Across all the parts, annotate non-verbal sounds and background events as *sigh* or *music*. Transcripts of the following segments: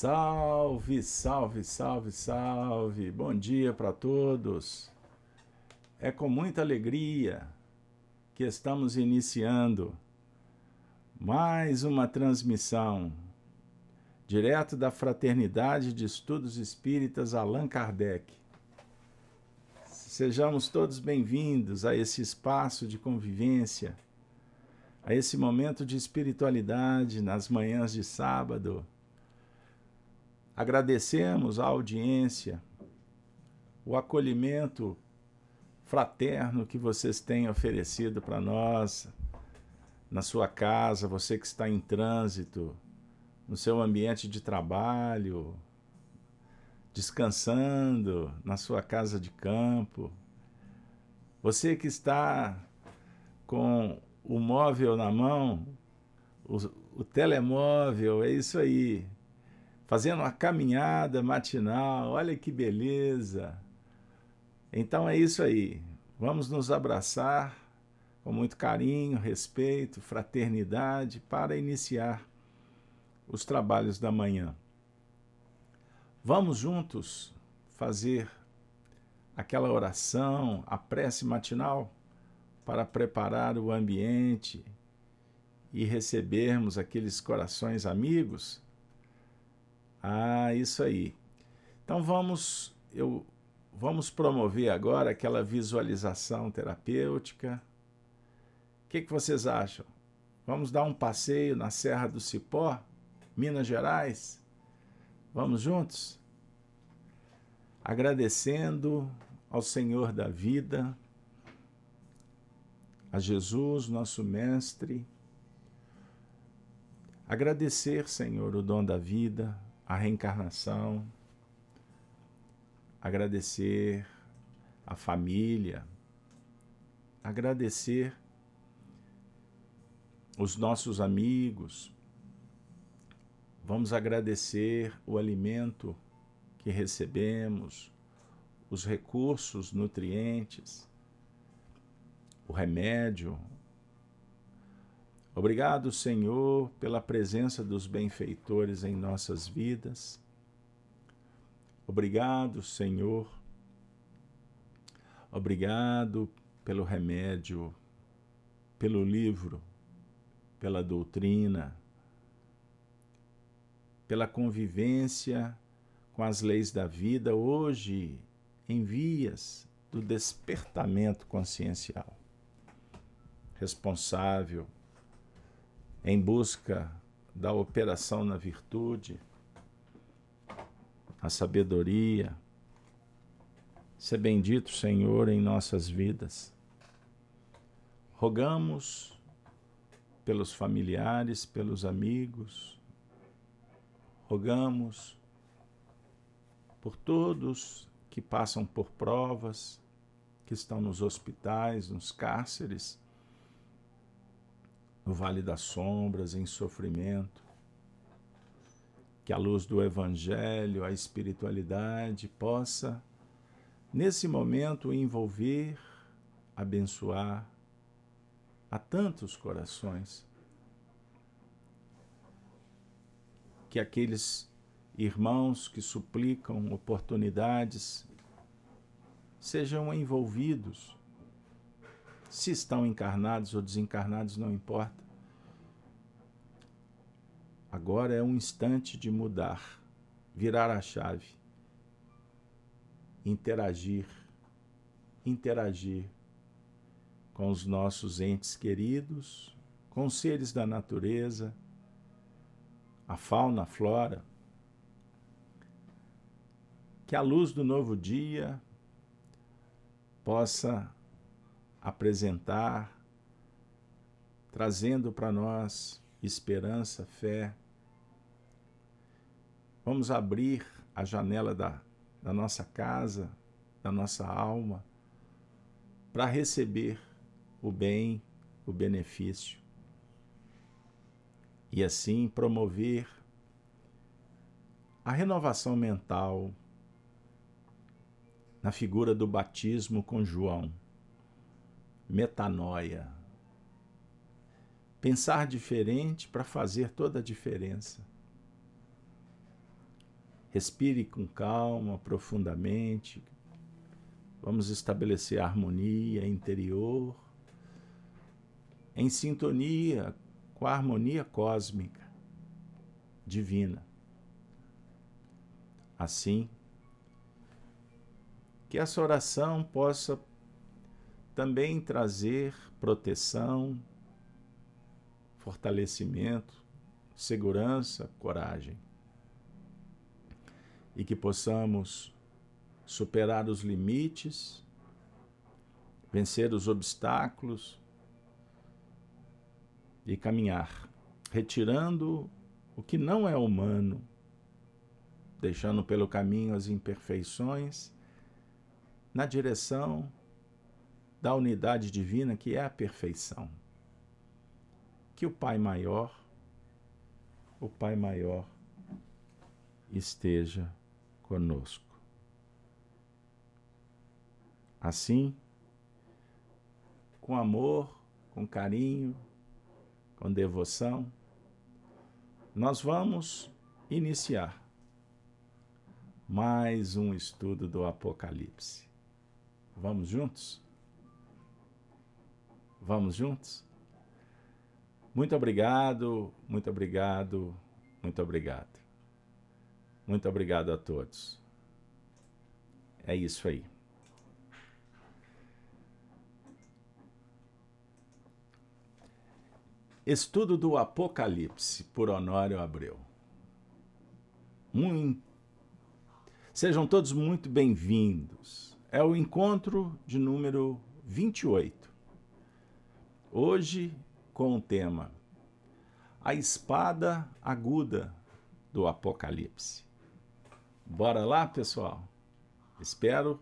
Salve, salve, salve, salve. Bom dia para todos. É com muita alegria que estamos iniciando mais uma transmissão direto da Fraternidade de Estudos Espíritas Allan Kardec. Sejamos todos bem-vindos a esse espaço de convivência, a esse momento de espiritualidade nas manhãs de sábado Agradecemos a audiência, o acolhimento fraterno que vocês têm oferecido para nós na sua casa, você que está em trânsito, no seu ambiente de trabalho, descansando na sua casa de campo. Você que está com o móvel na mão, o, o telemóvel, é isso aí fazendo uma caminhada matinal. Olha que beleza! Então é isso aí. Vamos nos abraçar com muito carinho, respeito, fraternidade para iniciar os trabalhos da manhã. Vamos juntos fazer aquela oração, a prece matinal para preparar o ambiente e recebermos aqueles corações amigos ah, isso aí. Então vamos, eu, vamos promover agora aquela visualização terapêutica. O que, que vocês acham? Vamos dar um passeio na Serra do Cipó, Minas Gerais? Vamos juntos? Agradecendo ao Senhor da vida, a Jesus, nosso Mestre. Agradecer, Senhor, o dom da vida, a reencarnação, agradecer a família, agradecer os nossos amigos, vamos agradecer o alimento que recebemos, os recursos nutrientes, o remédio, Obrigado, Senhor, pela presença dos benfeitores em nossas vidas. Obrigado, Senhor. Obrigado pelo remédio, pelo livro, pela doutrina, pela convivência com as leis da vida hoje em vias do despertamento consciencial. Responsável em busca da operação na virtude, a sabedoria. Ser bendito, Senhor, em nossas vidas. Rogamos pelos familiares, pelos amigos, rogamos por todos que passam por provas, que estão nos hospitais, nos cárceres, no vale das sombras, em sofrimento. Que a luz do Evangelho, a espiritualidade possa, nesse momento, envolver, abençoar a tantos corações. Que aqueles irmãos que suplicam oportunidades sejam envolvidos se estão encarnados ou desencarnados, não importa. Agora é um instante de mudar, virar a chave, interagir, interagir com os nossos entes queridos, com os seres da natureza, a fauna, a flora. Que a luz do novo dia possa apresentar, trazendo para nós esperança, fé. Vamos abrir a janela da, da nossa casa, da nossa alma, para receber o bem, o benefício. E assim promover a renovação mental na figura do batismo com João metanoia. Pensar diferente para fazer toda a diferença. Respire com calma, profundamente. Vamos estabelecer harmonia interior, em sintonia com a harmonia cósmica, divina. Assim, que essa oração possa também trazer proteção, fortalecimento, segurança, coragem. E que possamos superar os limites, vencer os obstáculos e caminhar, retirando o que não é humano, deixando pelo caminho as imperfeições, na direção da unidade divina que é a perfeição. Que o Pai Maior, o Pai Maior, esteja conosco. Assim, com amor, com carinho, com devoção, nós vamos iniciar mais um estudo do Apocalipse. Vamos juntos? Vamos juntos? Muito obrigado, muito obrigado, muito obrigado. Muito obrigado a todos. É isso aí. Estudo do Apocalipse, por Honório Abreu. Muito... Sejam todos muito bem-vindos. É o encontro de número 28. Hoje, com o tema A Espada Aguda do Apocalipse. Bora lá, pessoal? Espero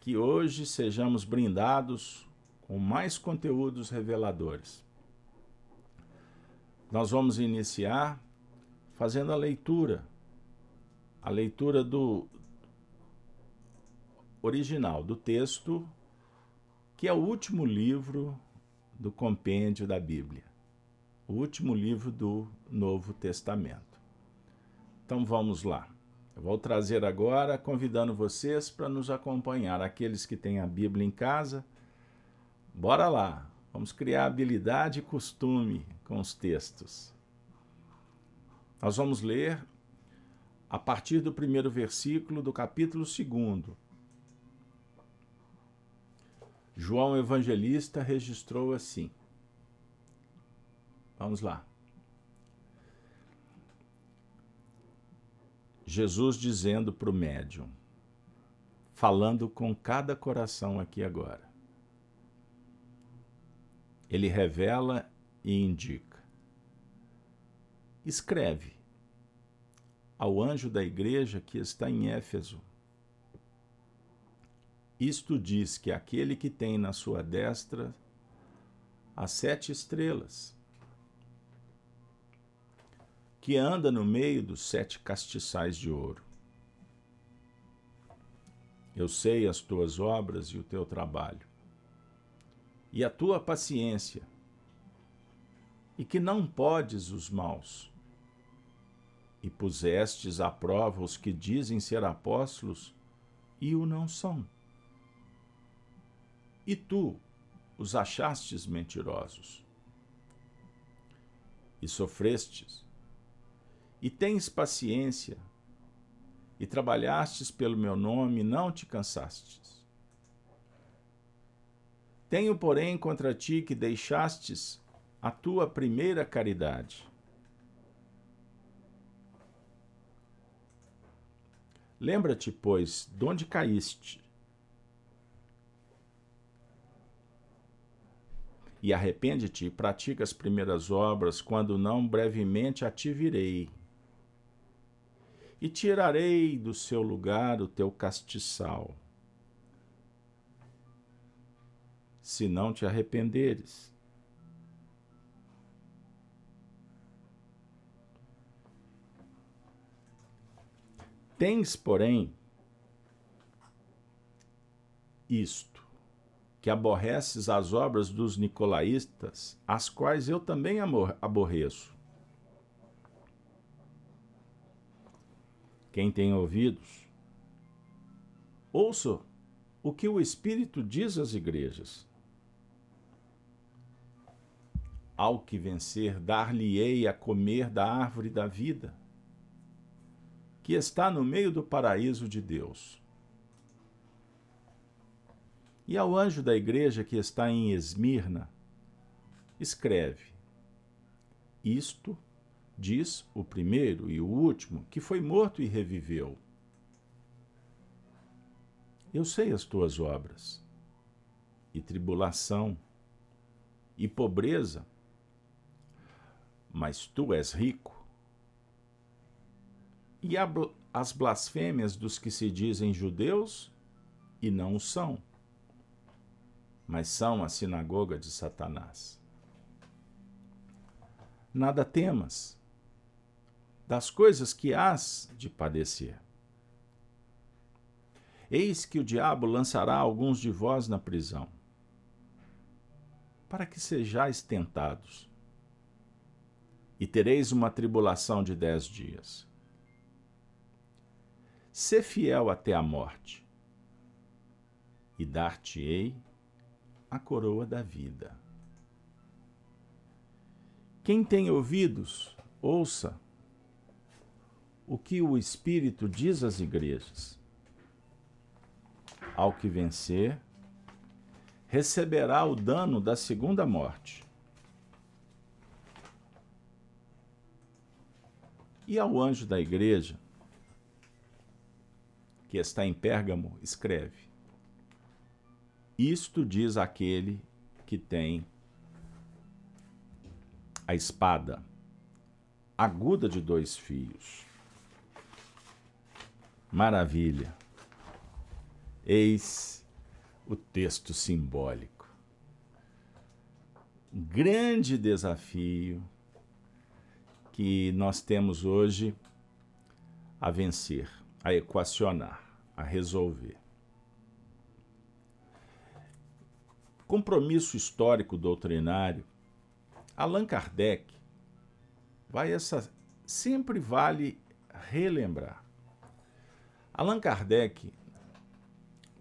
que hoje sejamos brindados com mais conteúdos reveladores. Nós vamos iniciar fazendo a leitura, a leitura do original, do texto, que é o último livro do compêndio da Bíblia, o último livro do Novo Testamento. Então vamos lá. Eu vou trazer agora, convidando vocês para nos acompanhar, aqueles que têm a Bíblia em casa. Bora lá, vamos criar habilidade e costume com os textos. Nós vamos ler a partir do primeiro versículo do capítulo 2. João Evangelista registrou assim. Vamos lá. Jesus dizendo para o médium, falando com cada coração aqui agora. Ele revela e indica. Escreve ao anjo da igreja que está em Éfeso. Isto diz que aquele que tem na sua destra as sete estrelas, que anda no meio dos sete castiçais de ouro. Eu sei as tuas obras e o teu trabalho, e a tua paciência, e que não podes os maus. E pusestes à prova os que dizem ser apóstolos e o não são. E tu os achastes mentirosos. E sofrestes, e tens paciência, e trabalhastes pelo meu nome e não te cansastes. Tenho, porém, contra ti que deixastes a tua primeira caridade. Lembra-te, pois, de onde caíste, e arrepende-te pratica as primeiras obras, quando não brevemente a virei. E tirarei do seu lugar o teu castiçal, se não te arrependeres. Tens, porém, isto, que aborreces as obras dos nicolaístas, as quais eu também aborreço. Quem tem ouvidos, ouça o que o Espírito diz às igrejas. Ao que vencer, dar-lhe-ei a comer da árvore da vida, que está no meio do paraíso de Deus. E ao anjo da igreja que está em Esmirna, escreve: Isto diz o primeiro e o último, que foi morto e reviveu. Eu sei as tuas obras, e tribulação, e pobreza, mas tu és rico. E as blasfêmias dos que se dizem judeus e não o são, mas são a sinagoga de Satanás. Nada temas das coisas que hás de padecer. Eis que o diabo lançará alguns de vós na prisão, para que sejais tentados, e tereis uma tribulação de dez dias. Sê fiel até a morte, e dar-te-ei a coroa da vida. Quem tem ouvidos, ouça o que o Espírito diz às igrejas ao que vencer, receberá o dano da segunda morte. E ao anjo da igreja, que está em Pérgamo, escreve: Isto diz aquele que tem a espada aguda de dois fios. Maravilha. Eis o texto simbólico. Um grande desafio que nós temos hoje a vencer, a equacionar, a resolver. Compromisso histórico doutrinário, Allan Kardec vai essa sempre vale relembrar. Allan Kardec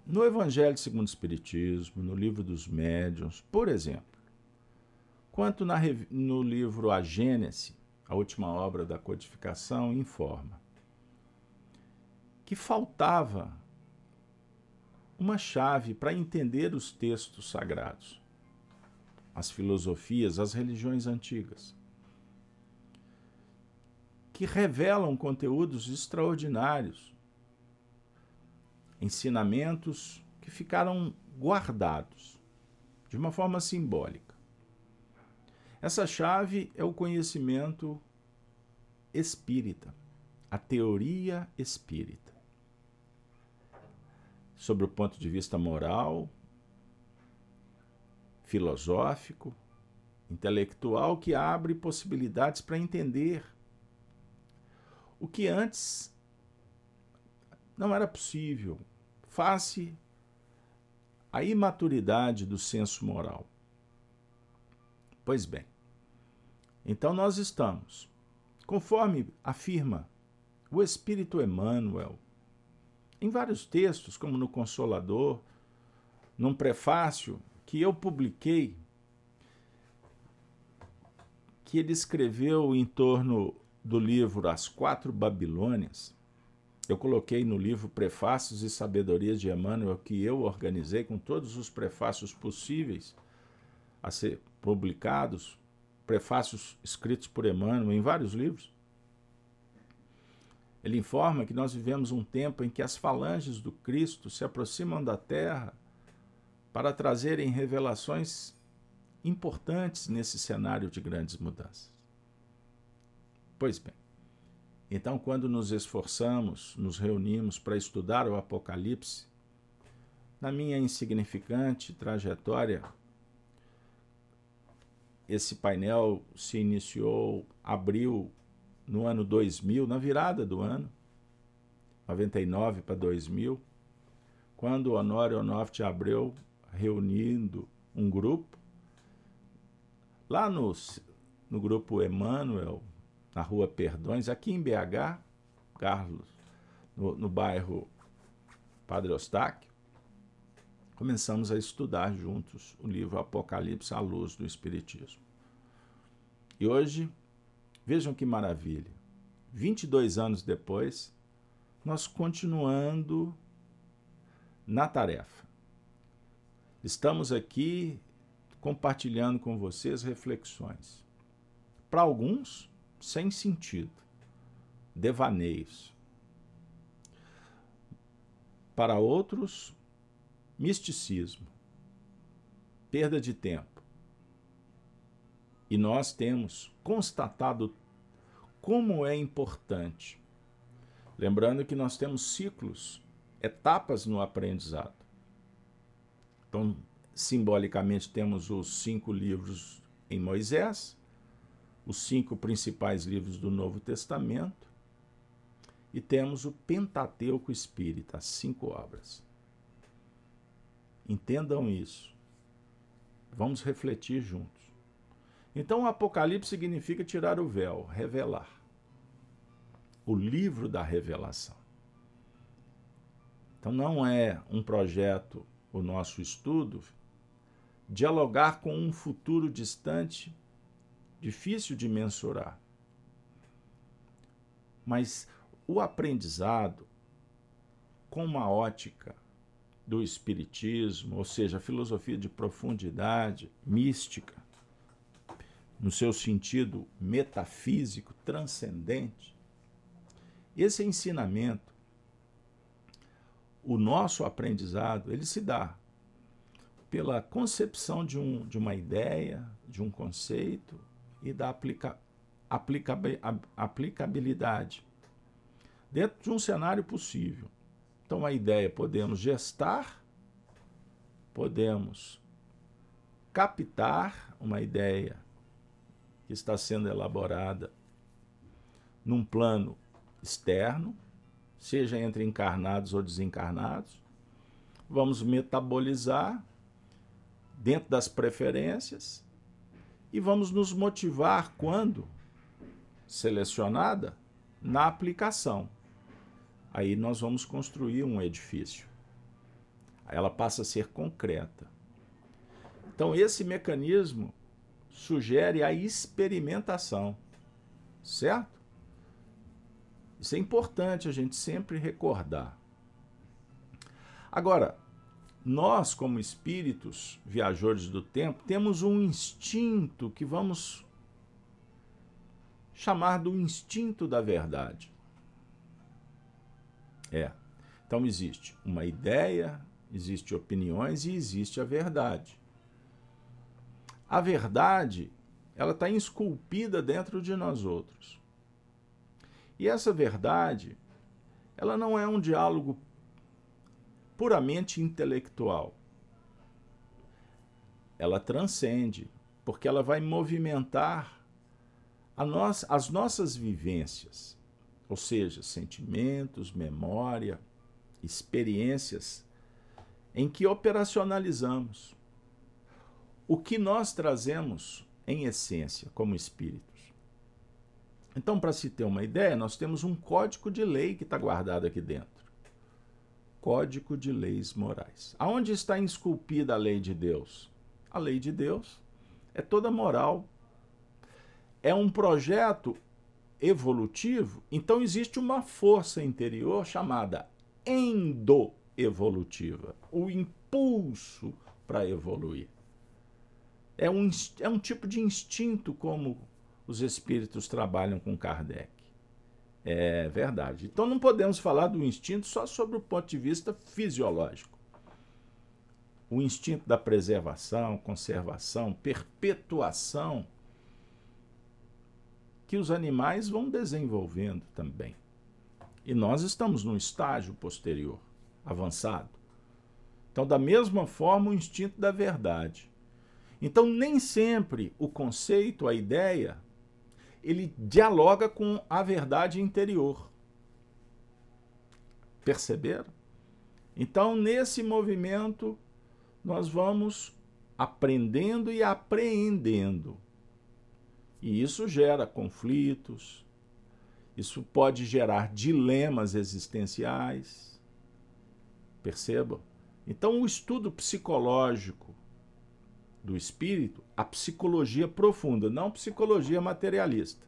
no Evangelho segundo o Espiritismo, no livro dos Médiuns, por exemplo, quanto na, no livro A Gênese, a última obra da codificação, informa que faltava uma chave para entender os textos sagrados, as filosofias, as religiões antigas, que revelam conteúdos extraordinários ensinamentos que ficaram guardados de uma forma simbólica. Essa chave é o conhecimento espírita, a teoria espírita. Sobre o ponto de vista moral, filosófico, intelectual, que abre possibilidades para entender o que antes não era possível, face à imaturidade do senso moral. Pois bem, então nós estamos, conforme afirma o Espírito Emmanuel, em vários textos, como no Consolador, num prefácio que eu publiquei, que ele escreveu em torno do livro As Quatro Babilônias, eu coloquei no livro Prefácios e Sabedorias de Emmanuel, que eu organizei com todos os prefácios possíveis a ser publicados, prefácios escritos por Emmanuel em vários livros. Ele informa que nós vivemos um tempo em que as falanges do Cristo se aproximam da terra para trazerem revelações importantes nesse cenário de grandes mudanças. Pois bem, então, quando nos esforçamos, nos reunimos para estudar o Apocalipse, na minha insignificante trajetória, esse painel se iniciou, abriu no ano 2000, na virada do ano, 99 para 2000, quando o Honório Onofre Abreu, reunindo um grupo, lá no, no grupo Emmanuel, na rua Perdões, aqui em BH, Carlos no, no bairro Padre Eustáquio, começamos a estudar juntos o livro Apocalipse à luz do Espiritismo. E hoje, vejam que maravilha, 22 anos depois, nós continuando na tarefa. Estamos aqui compartilhando com vocês reflexões. Para alguns, sem sentido, devaneios. Para outros, misticismo, perda de tempo. E nós temos constatado como é importante. Lembrando que nós temos ciclos, etapas no aprendizado. Então, simbolicamente, temos os cinco livros em Moisés, os cinco principais livros do Novo Testamento, e temos o Pentateuco Espírita, as cinco obras. Entendam isso. Vamos refletir juntos. Então, o Apocalipse significa tirar o véu, revelar. O livro da revelação. Então, não é um projeto, o nosso estudo, dialogar com um futuro distante, difícil de mensurar. Mas o aprendizado, com uma ótica do Espiritismo, ou seja, a filosofia de profundidade, mística, no seu sentido metafísico, transcendente, esse ensinamento, o nosso aprendizado, ele se dá pela concepção de, um, de uma ideia, de um conceito e da aplica, aplicabilidade dentro de um cenário possível. Então, a ideia podemos gestar, podemos captar uma ideia que está sendo elaborada num plano externo, seja entre encarnados ou desencarnados. Vamos metabolizar dentro das preferências e vamos nos motivar quando selecionada na aplicação. Aí nós vamos construir um edifício. Ela passa a ser concreta. Então esse mecanismo sugere a experimentação, certo? Isso é importante a gente sempre recordar. Agora, nós, como espíritos viajores do tempo, temos um instinto que vamos chamar do instinto da verdade. É. Então existe uma ideia, existe opiniões e existe a verdade. A verdade, ela está esculpida dentro de nós outros. E essa verdade, ela não é um diálogo puramente intelectual. Ela transcende, porque ela vai movimentar nós, as nossas vivências, ou seja, sentimentos, memória, experiências em que operacionalizamos o que nós trazemos em essência como espíritos. Então, para se ter uma ideia, nós temos um código de lei que está guardado aqui dentro. Código de Leis Morais. Aonde está esculpida a lei de Deus? A lei de Deus é toda moral. É um projeto evolutivo, então existe uma força interior chamada endoevolutiva, o impulso para evoluir. É um, é um tipo de instinto como os espíritos trabalham com Kardec. É verdade. Então não podemos falar do instinto só sobre o ponto de vista fisiológico. O instinto da preservação, conservação, perpetuação que os animais vão desenvolvendo também. E nós estamos num estágio posterior, avançado. Então, da mesma forma, o instinto da verdade. Então, nem sempre o conceito, a ideia, ele dialoga com a verdade interior. Perceberam? Então, nesse movimento, nós vamos aprendendo e apreendendo. E isso gera conflitos, Isso pode gerar dilemas existenciais. Percebam? Então, o estudo psicológico do espírito, a psicologia profunda, não psicologia materialista.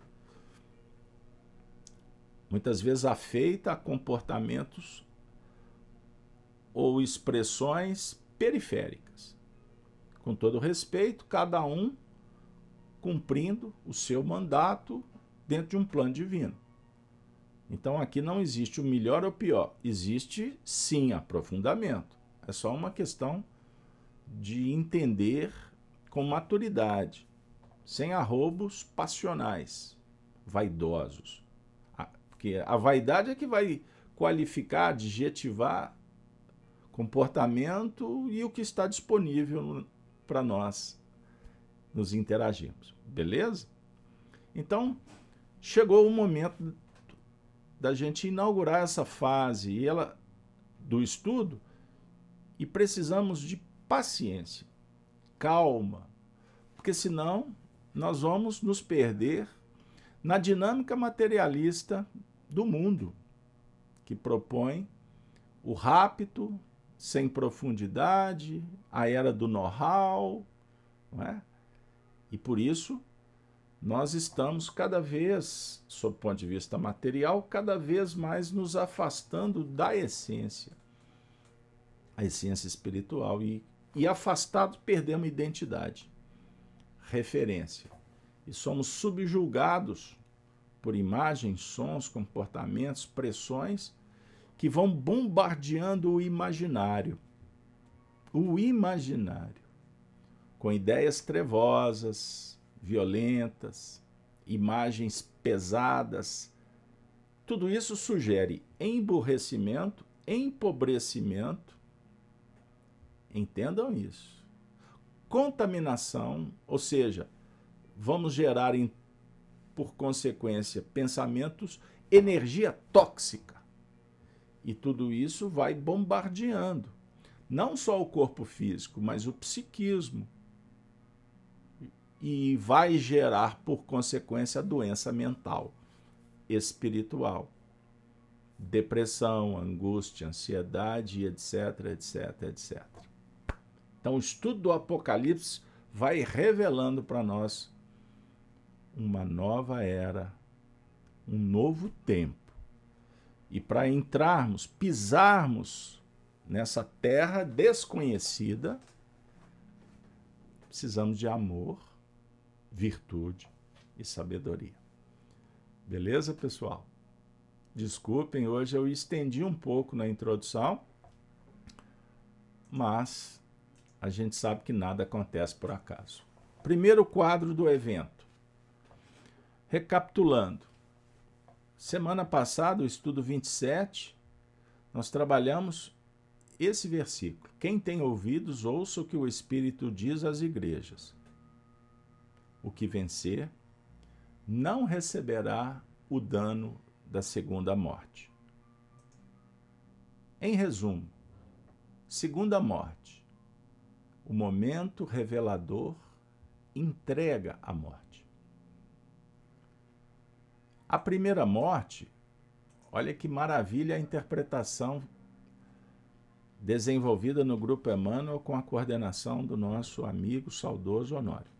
Muitas vezes afeita a comportamentos ou expressões periféricas. Com todo respeito, cada um cumprindo o seu mandato dentro de um plano divino. Então aqui não existe o melhor ou o pior, existe sim aprofundamento. É só uma questão de entender com maturidade, sem arrobos passionais, vaidosos. Porque a vaidade é que vai qualificar, adjetivar comportamento e o que está disponível para nós nos interagirmos. Beleza? Então, chegou o momento da gente inaugurar essa fase e ela do estudo e precisamos de paciência, calma, porque senão nós vamos nos perder na dinâmica materialista do mundo, que propõe o rápido, sem profundidade, a era do know-how, não é? E por isso nós estamos cada vez, sob o ponto de vista material, cada vez mais nos afastando da essência, a essência espiritual e, e afastados perdemos identidade, referência e somos subjugados por imagens, sons, comportamentos, pressões que vão bombardeando o imaginário. O imaginário. Com ideias trevosas, violentas, imagens pesadas. Tudo isso sugere emburrecimento, empobrecimento. Entendam isso. Contaminação, ou seja, vamos gerar, por consequência, pensamentos, energia tóxica e tudo isso vai bombardeando não só o corpo físico, mas o psiquismo. E vai gerar, por consequência, doença mental, espiritual. Depressão, angústia, ansiedade, etc, etc, etc. Então, o estudo do Apocalipse vai revelando para nós uma nova era, um novo tempo e para entrarmos, pisarmos nessa terra desconhecida, precisamos de amor, virtude e sabedoria. Beleza, pessoal? Desculpem, hoje eu estendi um pouco na introdução, mas a gente sabe que nada acontece por acaso. Primeiro quadro do evento. Recapitulando, Semana passada, o estudo 27, nós trabalhamos esse versículo. Quem tem ouvidos, ouça o que o Espírito diz às igrejas. O que vencer não receberá o dano da segunda morte. Em resumo, segunda morte, o momento revelador entrega a morte. A primeira morte, olha que maravilha a interpretação desenvolvida no Grupo Emmanuel com a coordenação do nosso amigo saudoso Honório.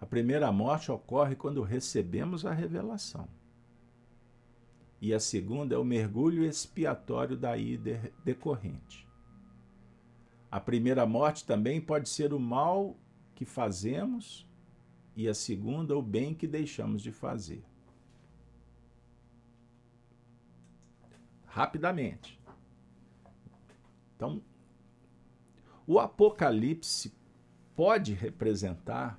A primeira morte ocorre quando recebemos a revelação. E a segunda é o mergulho expiatório daí decorrente. A primeira morte também pode ser o mal que fazemos e a segunda, o bem que deixamos de fazer. Rapidamente. Então, o Apocalipse pode representar,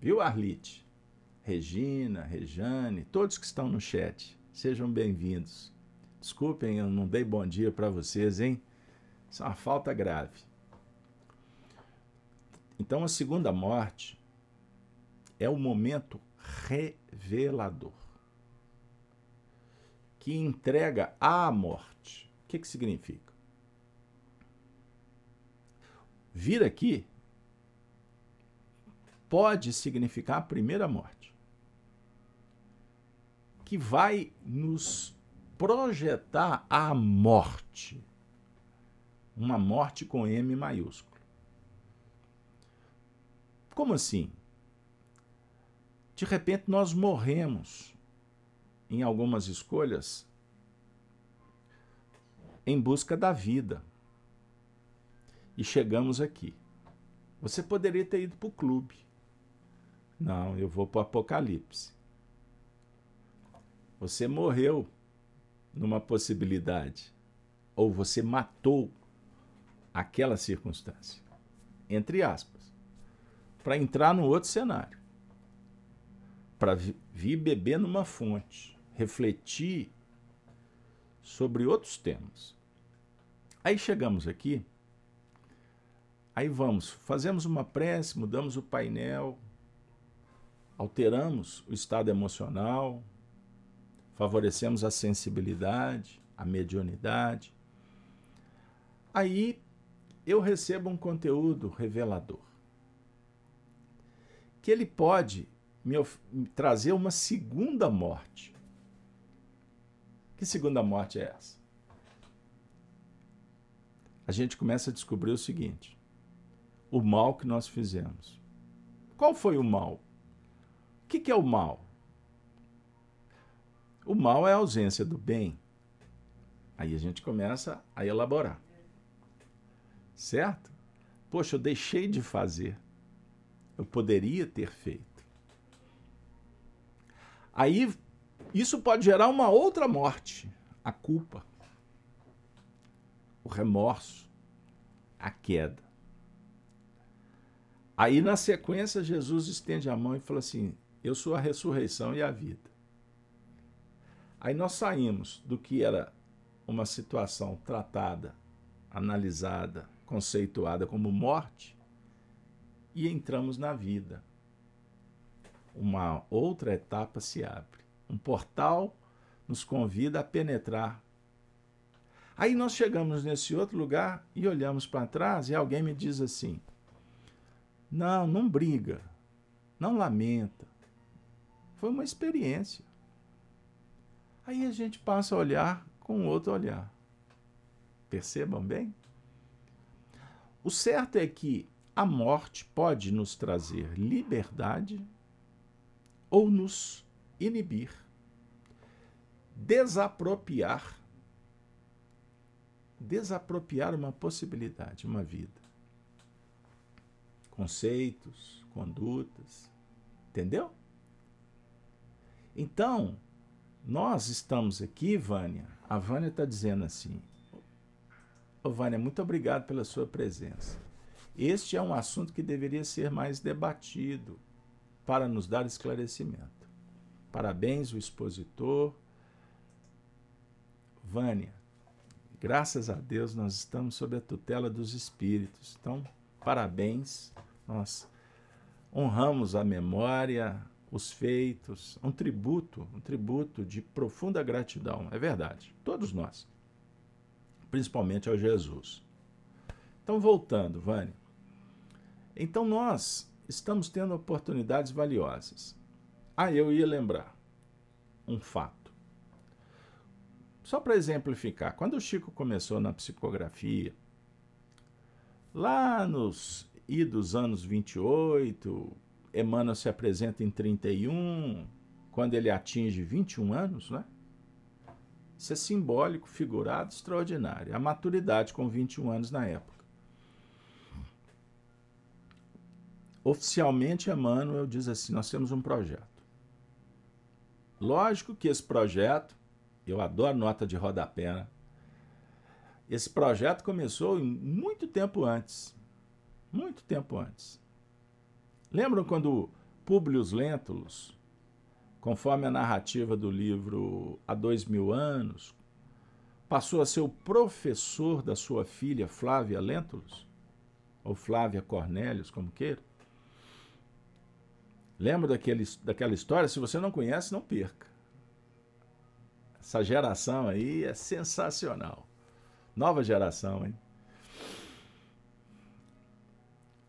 viu, Arlite? Regina, Rejane, todos que estão no chat, sejam bem-vindos. Desculpem, eu não dei bom dia para vocês, hein? Isso é uma falta grave. Então, a segunda morte é o momento revelador que entrega à morte. O que, que significa? Vir aqui pode significar a primeira morte. que vai nos projetar a morte. Uma morte com M maiúsculo. Como assim? De repente nós morremos em algumas escolhas em busca da vida. E chegamos aqui. Você poderia ter ido para o clube. Não, eu vou para o Apocalipse. Você morreu numa possibilidade, ou você matou aquela circunstância, entre aspas, para entrar no outro cenário, para vir beber numa fonte, refletir sobre outros temas. Aí chegamos aqui, aí vamos, fazemos uma prece, mudamos o painel, alteramos o estado emocional, favorecemos a sensibilidade, a mediunidade. Aí eu recebo um conteúdo revelador. Que ele pode me, trazer uma segunda morte. Que segunda morte é essa? A gente começa a descobrir o seguinte: o mal que nós fizemos. Qual foi o mal? O que, que é o mal? O mal é a ausência do bem. Aí a gente começa a elaborar. Certo? Poxa, eu deixei de fazer. Eu poderia ter feito. Aí isso pode gerar uma outra morte, a culpa, o remorso, a queda. Aí na sequência Jesus estende a mão e fala assim: Eu sou a ressurreição e a vida. Aí nós saímos do que era uma situação tratada, analisada, conceituada como morte e entramos na vida. Uma outra etapa se abre. Um portal nos convida a penetrar. Aí nós chegamos nesse outro lugar e olhamos para trás e alguém me diz assim: Não, não briga, não lamenta. Foi uma experiência. Aí a gente passa a olhar com outro olhar. Percebam bem? O certo é que a morte pode nos trazer liberdade ou nos inibir, desapropriar, desapropriar uma possibilidade, uma vida. Conceitos, condutas, entendeu? Então, nós estamos aqui, Vânia. A Vânia está dizendo assim: Vânia, muito obrigado pela sua presença. Este é um assunto que deveria ser mais debatido para nos dar esclarecimento. Parabéns, o expositor. Vânia, graças a Deus nós estamos sob a tutela dos espíritos. Então, parabéns. Nós honramos a memória, os feitos, um tributo, um tributo de profunda gratidão, é verdade, todos nós, principalmente ao Jesus. Então, voltando, Vânia. Então, nós estamos tendo oportunidades valiosas. Ah, eu ia lembrar um fato. Só para exemplificar, quando o Chico começou na psicografia, lá nos idos anos 28, Emmanuel se apresenta em 31, quando ele atinge 21 anos, né? Isso é simbólico, figurado, extraordinário. A maturidade com 21 anos na época. Oficialmente, Emmanuel diz assim: nós temos um projeto. Lógico que esse projeto, eu adoro nota de rodapé, né? Esse projeto começou muito tempo antes. Muito tempo antes. Lembram quando Publius Lentulus, conforme a narrativa do livro Há Dois Mil Anos, passou a ser o professor da sua filha Flávia Lentulus? Ou Flávia Cornélios, como queira? Lembra daquele, daquela história? Se você não conhece, não perca. Essa geração aí é sensacional. Nova geração, hein?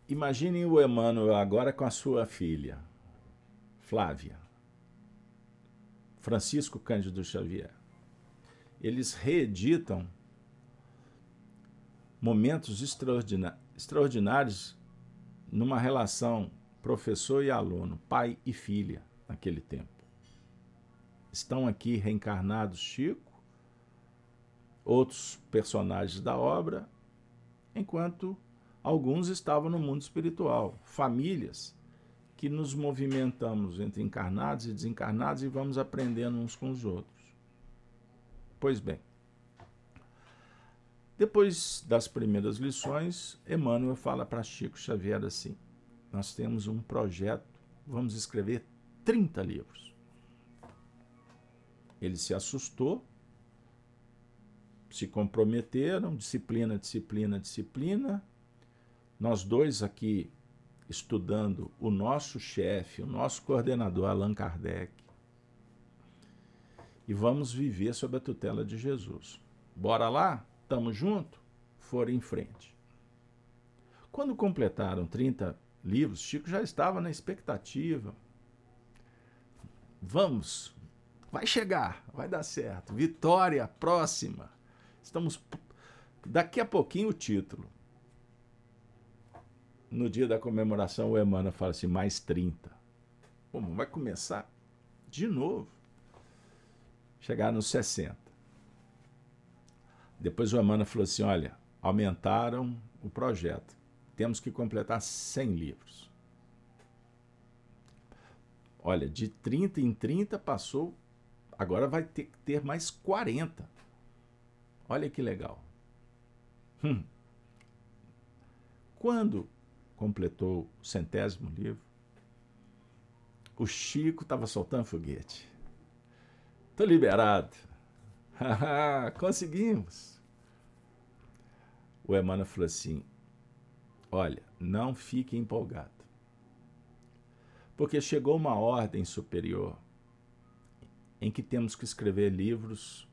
Imaginem o Emmanuel agora com a sua filha, Flávia. Francisco Cândido Xavier. Eles reeditam momentos extraordinários numa relação professor e aluno, pai e filha, naquele tempo. Estão aqui reencarnados Chico, outros personagens da obra, enquanto alguns estavam no mundo espiritual, famílias que nos movimentamos entre encarnados e desencarnados e vamos aprendendo uns com os outros. Pois bem, depois das primeiras lições, Emmanuel fala para Chico Xavier assim: Nós temos um projeto, vamos escrever 30 livros. Ele se assustou, se comprometeram, disciplina, disciplina, disciplina. Nós dois aqui estudando o nosso chefe, o nosso coordenador Allan Kardec. E vamos viver sob a tutela de Jesus. Bora lá? estamos juntos, foram em frente. Quando completaram 30 livros, Chico já estava na expectativa. Vamos, vai chegar, vai dar certo. Vitória próxima. Estamos daqui a pouquinho o título. No dia da comemoração, o Emmanuel fala assim: mais 30. Como vai começar de novo. Chegar nos 60. Depois o Emmanuel falou assim: olha, aumentaram o projeto. Temos que completar 100 livros. Olha, de 30 em 30 passou, agora vai ter que ter mais 40. Olha que legal. Hum. Quando completou o centésimo livro, o Chico estava soltando foguete. Estou liberado. *laughs* Conseguimos. O Emmanuel falou assim: Olha, não fique empolgado. Porque chegou uma ordem superior em que temos que escrever livros,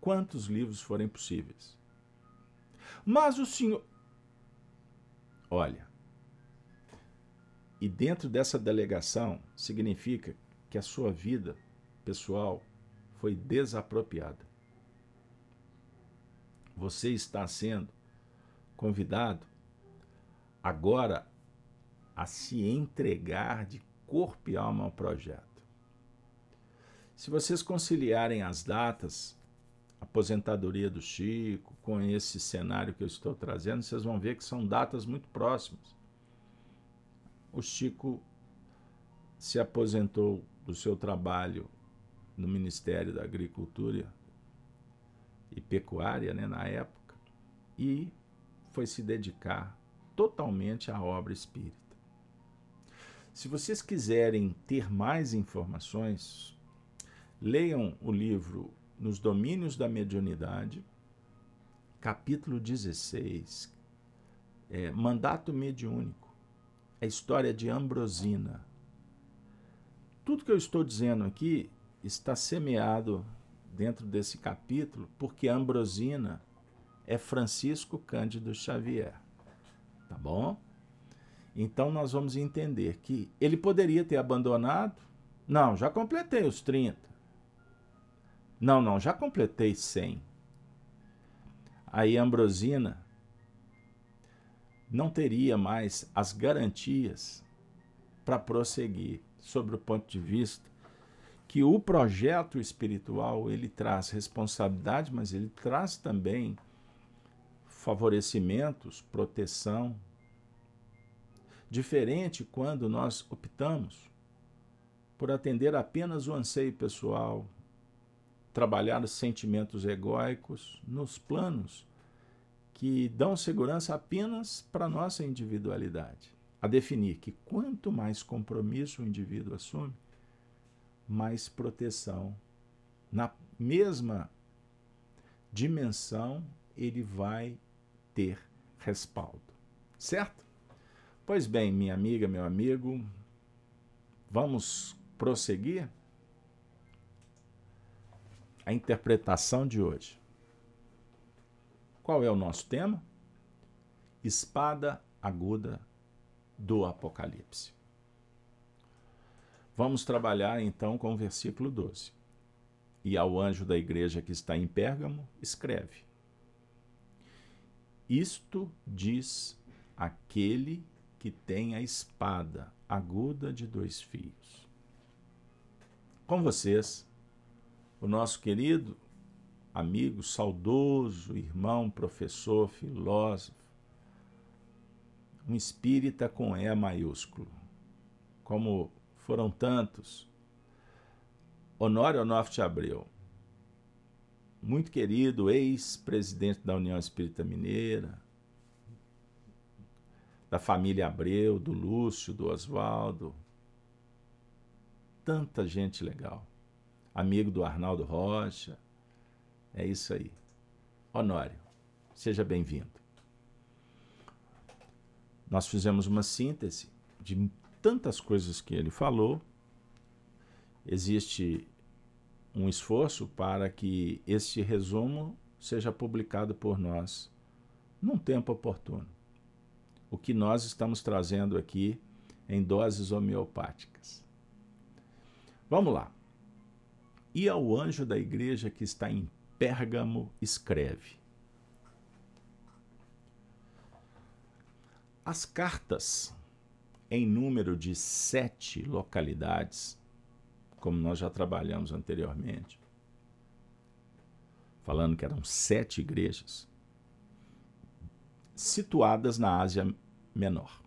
quantos livros forem possíveis. Mas o senhor. Olha, e dentro dessa delegação significa que a sua vida pessoal foi desapropriada você está sendo convidado agora a se entregar de corpo e alma ao projeto. Se vocês conciliarem as datas, aposentadoria do Chico, com esse cenário que eu estou trazendo, vocês vão ver que são datas muito próximas. O Chico se aposentou do seu trabalho no Ministério da Agricultura e pecuária né, na época, e foi se dedicar totalmente à obra espírita. Se vocês quiserem ter mais informações, leiam o livro Nos Domínios da Mediunidade, capítulo 16, é, Mandato Mediúnico, a história de Ambrosina. Tudo que eu estou dizendo aqui está semeado dentro desse capítulo, porque Ambrosina é Francisco Cândido Xavier. Tá bom? Então nós vamos entender que ele poderia ter abandonado. Não, já completei os 30. Não, não, já completei 100. Aí Ambrosina não teria mais as garantias para prosseguir sobre o ponto de vista que o projeto espiritual ele traz responsabilidade, mas ele traz também favorecimentos, proteção. Diferente quando nós optamos por atender apenas o anseio pessoal, trabalhar os sentimentos egóicos nos planos que dão segurança apenas para a nossa individualidade. A definir que quanto mais compromisso o indivíduo assume, mais proteção. Na mesma dimensão, ele vai ter respaldo. Certo? Pois bem, minha amiga, meu amigo, vamos prosseguir a interpretação de hoje. Qual é o nosso tema? Espada aguda do Apocalipse. Vamos trabalhar então com o versículo 12. E ao anjo da igreja que está em Pérgamo, escreve: Isto diz aquele que tem a espada aguda de dois fios. Com vocês, o nosso querido amigo, saudoso irmão, professor, filósofo, um espírita com E maiúsculo, como foram tantos. Honório Onofre Abreu, muito querido ex-presidente da União Espírita Mineira, da família Abreu, do Lúcio, do Oswaldo, tanta gente legal. Amigo do Arnaldo Rocha. É isso aí. Honório, seja bem-vindo. Nós fizemos uma síntese de tantas coisas que ele falou. Existe um esforço para que este resumo seja publicado por nós num tempo oportuno o que nós estamos trazendo aqui em doses homeopáticas. Vamos lá. E ao anjo da igreja que está em Pérgamo, escreve: As cartas, em número de sete localidades, como nós já trabalhamos anteriormente, falando que eram sete igrejas, situadas na Ásia menor.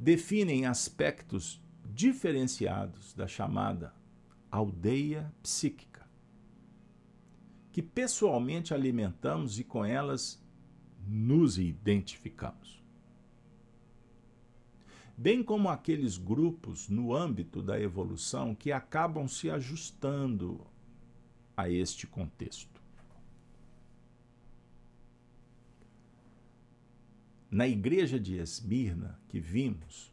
Definem aspectos diferenciados da chamada aldeia psíquica, que pessoalmente alimentamos e com elas nos identificamos. Bem como aqueles grupos no âmbito da evolução que acabam se ajustando a este contexto. na igreja de Esmirna que vimos,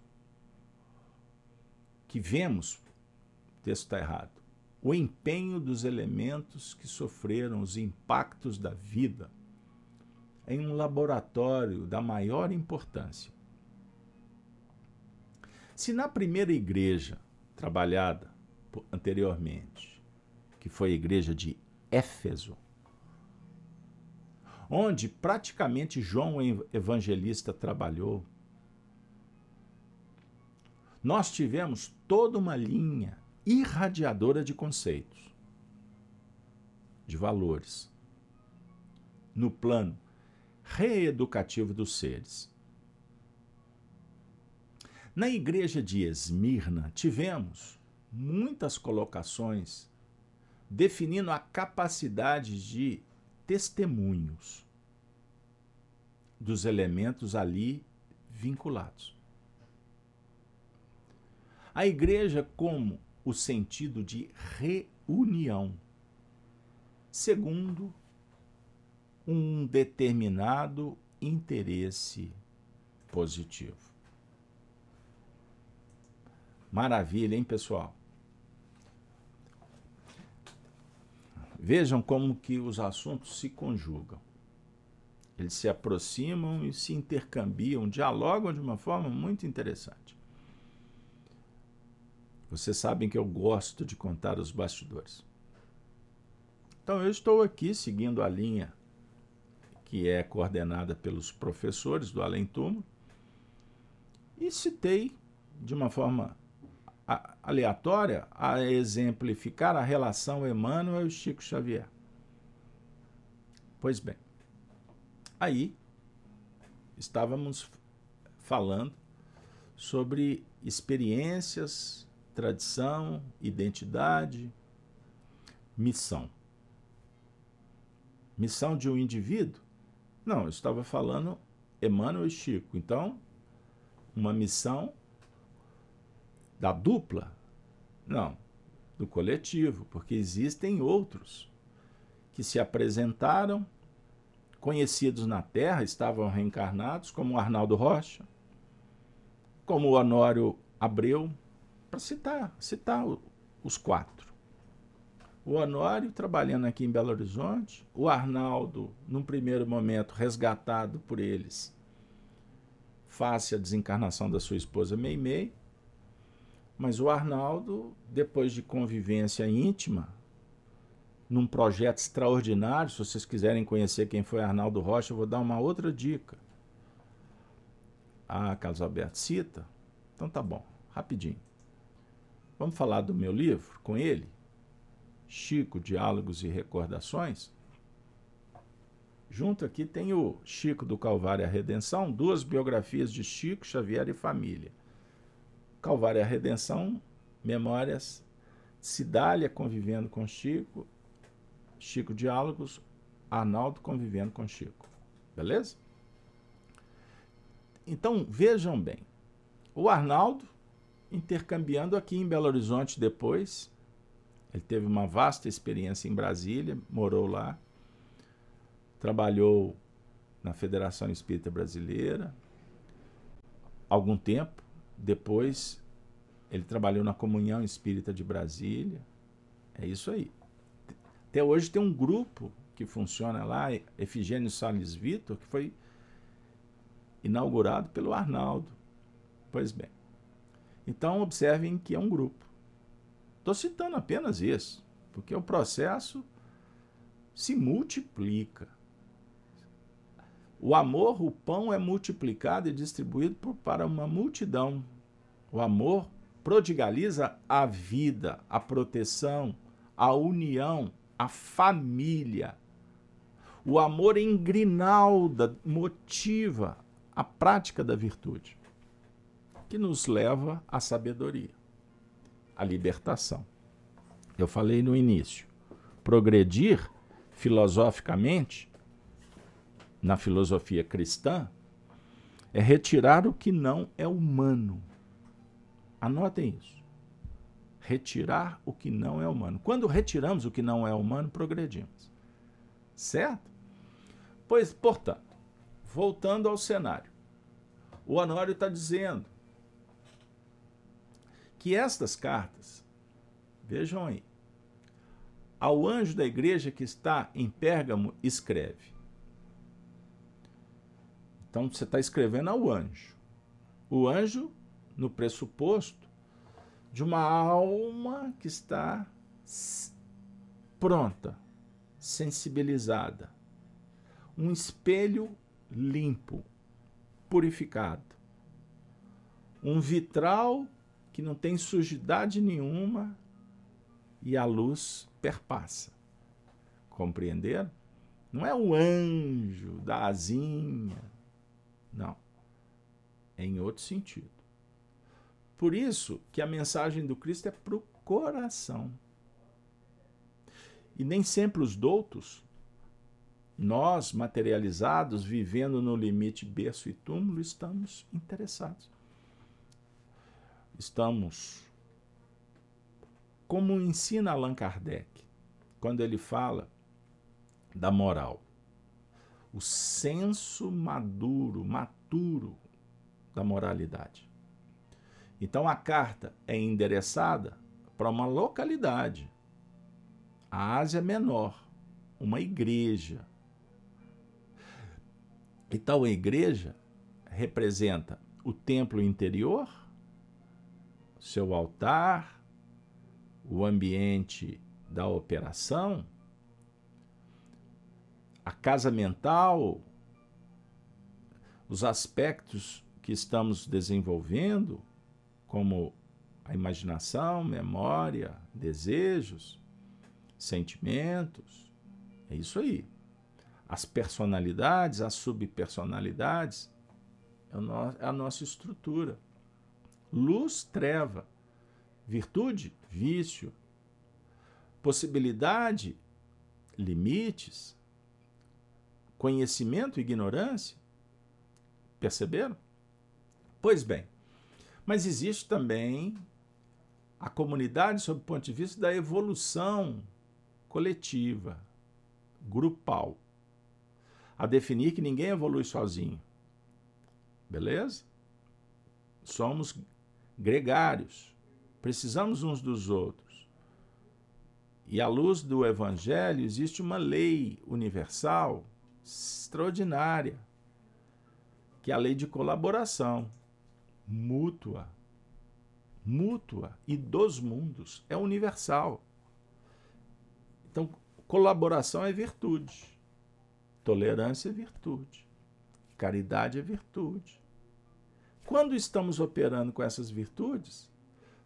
que vemos, o texto está errado, o empenho dos elementos que sofreram os impactos da vida em um laboratório da maior importância. Se na primeira igreja trabalhada anteriormente, que foi a igreja de Éfeso, onde praticamente João Evangelista trabalhou. Nós tivemos toda uma linha irradiadora de conceitos, de valores, no plano reeducativo dos seres. Na igreja de Esmirna, tivemos muitas colocações definindo a capacidade de testemunhos dos elementos ali vinculados. A igreja como o sentido de reunião, segundo um determinado interesse positivo. Maravilha, hein, pessoal? Vejam como que os assuntos se conjugam. Eles se aproximam e se intercambiam, dialogam de uma forma muito interessante. Vocês sabem que eu gosto de contar os bastidores. Então, eu estou aqui seguindo a linha que é coordenada pelos professores do Além Túmulo e citei de uma forma aleatória a exemplificar a relação Emmanuel e Chico Xavier. Pois bem, Aí estávamos falando sobre experiências, tradição, identidade, missão. Missão de um indivíduo? Não, eu estava falando Emmanuel e Chico. Então, uma missão da dupla? Não, do coletivo, porque existem outros que se apresentaram conhecidos na Terra estavam reencarnados, como Arnaldo Rocha, como Honório Abreu, para citar, citar os quatro. O Honório trabalhando aqui em Belo Horizonte, o Arnaldo, num primeiro momento, resgatado por eles, face à desencarnação da sua esposa Meimei, Mas o Arnaldo, depois de convivência íntima, num projeto extraordinário, se vocês quiserem conhecer quem foi Arnaldo Rocha, eu vou dar uma outra dica. Ah, Carlos Alberto, cita? Então tá bom, rapidinho. Vamos falar do meu livro com ele? Chico, Diálogos e Recordações. Junto aqui tem o Chico do Calvário a Redenção, duas biografias de Chico, Xavier e família. Calvário a Redenção, Memórias, Cidália convivendo com Chico, Chico Diálogos, Arnaldo convivendo com Chico. Beleza? Então, vejam bem. O Arnaldo, intercambiando aqui em Belo Horizonte depois, ele teve uma vasta experiência em Brasília, morou lá, trabalhou na Federação Espírita Brasileira algum tempo. Depois, ele trabalhou na Comunhão Espírita de Brasília. É isso aí. Até hoje tem um grupo que funciona lá, Efigênio Salles Vitor, que foi inaugurado pelo Arnaldo. Pois bem. Então, observem que é um grupo. Estou citando apenas isso, porque o processo se multiplica. O amor, o pão é multiplicado e distribuído para uma multidão. O amor prodigaliza a vida, a proteção, a união, a família. O amor engrinalda, motiva a prática da virtude, que nos leva à sabedoria, à libertação. Eu falei no início, progredir filosoficamente na filosofia cristã é retirar o que não é humano. Anotem isso. Retirar o que não é humano. Quando retiramos o que não é humano, progredimos. Certo? Pois, portanto, voltando ao cenário, o Honório está dizendo que estas cartas, vejam aí, ao anjo da igreja que está em Pérgamo, escreve: então você está escrevendo ao anjo. O anjo, no pressuposto de uma alma que está pronta, sensibilizada. Um espelho limpo, purificado. Um vitral que não tem sujidade nenhuma e a luz perpassa. Compreenderam? Não é o anjo da asinha, não. É em outro sentido. Por isso que a mensagem do Cristo é para o coração. E nem sempre os doutos, nós materializados, vivendo no limite berço e túmulo, estamos interessados. Estamos, como ensina Allan Kardec, quando ele fala da moral o senso maduro, maturo da moralidade. Então a carta é endereçada para uma localidade, a Ásia Menor, uma igreja. Então a igreja representa o templo interior, seu altar, o ambiente da operação, a casa mental, os aspectos que estamos desenvolvendo, como a imaginação, memória, desejos, sentimentos. É isso aí. As personalidades, as subpersonalidades, é, é a nossa estrutura. Luz, treva. Virtude, vício. Possibilidade, limites conhecimento ignorância. Perceberam? Pois bem, mas existe também a comunidade sob o ponto de vista da evolução coletiva, grupal. A definir que ninguém evolui sozinho. Beleza? Somos gregários. Precisamos uns dos outros. E à luz do Evangelho, existe uma lei universal extraordinária, que é a lei de colaboração mútua. mútua e dos mundos. É universal. Então, colaboração é virtude. Tolerância é virtude. Caridade é virtude. Quando estamos operando com essas virtudes,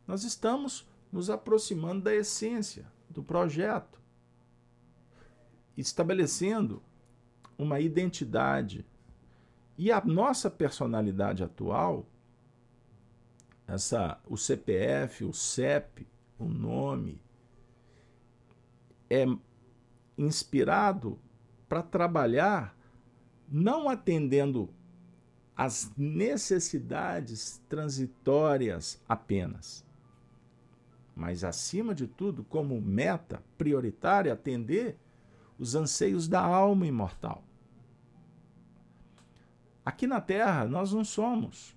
nós estamos nos aproximando da essência do projeto, estabelecendo uma identidade. E a nossa personalidade atual, essa, o CPF, o CEP, o nome, é inspirado para trabalhar não atendendo às necessidades transitórias apenas, mas acima de tudo, como meta prioritária, atender os anseios da alma imortal. Aqui na Terra nós não somos,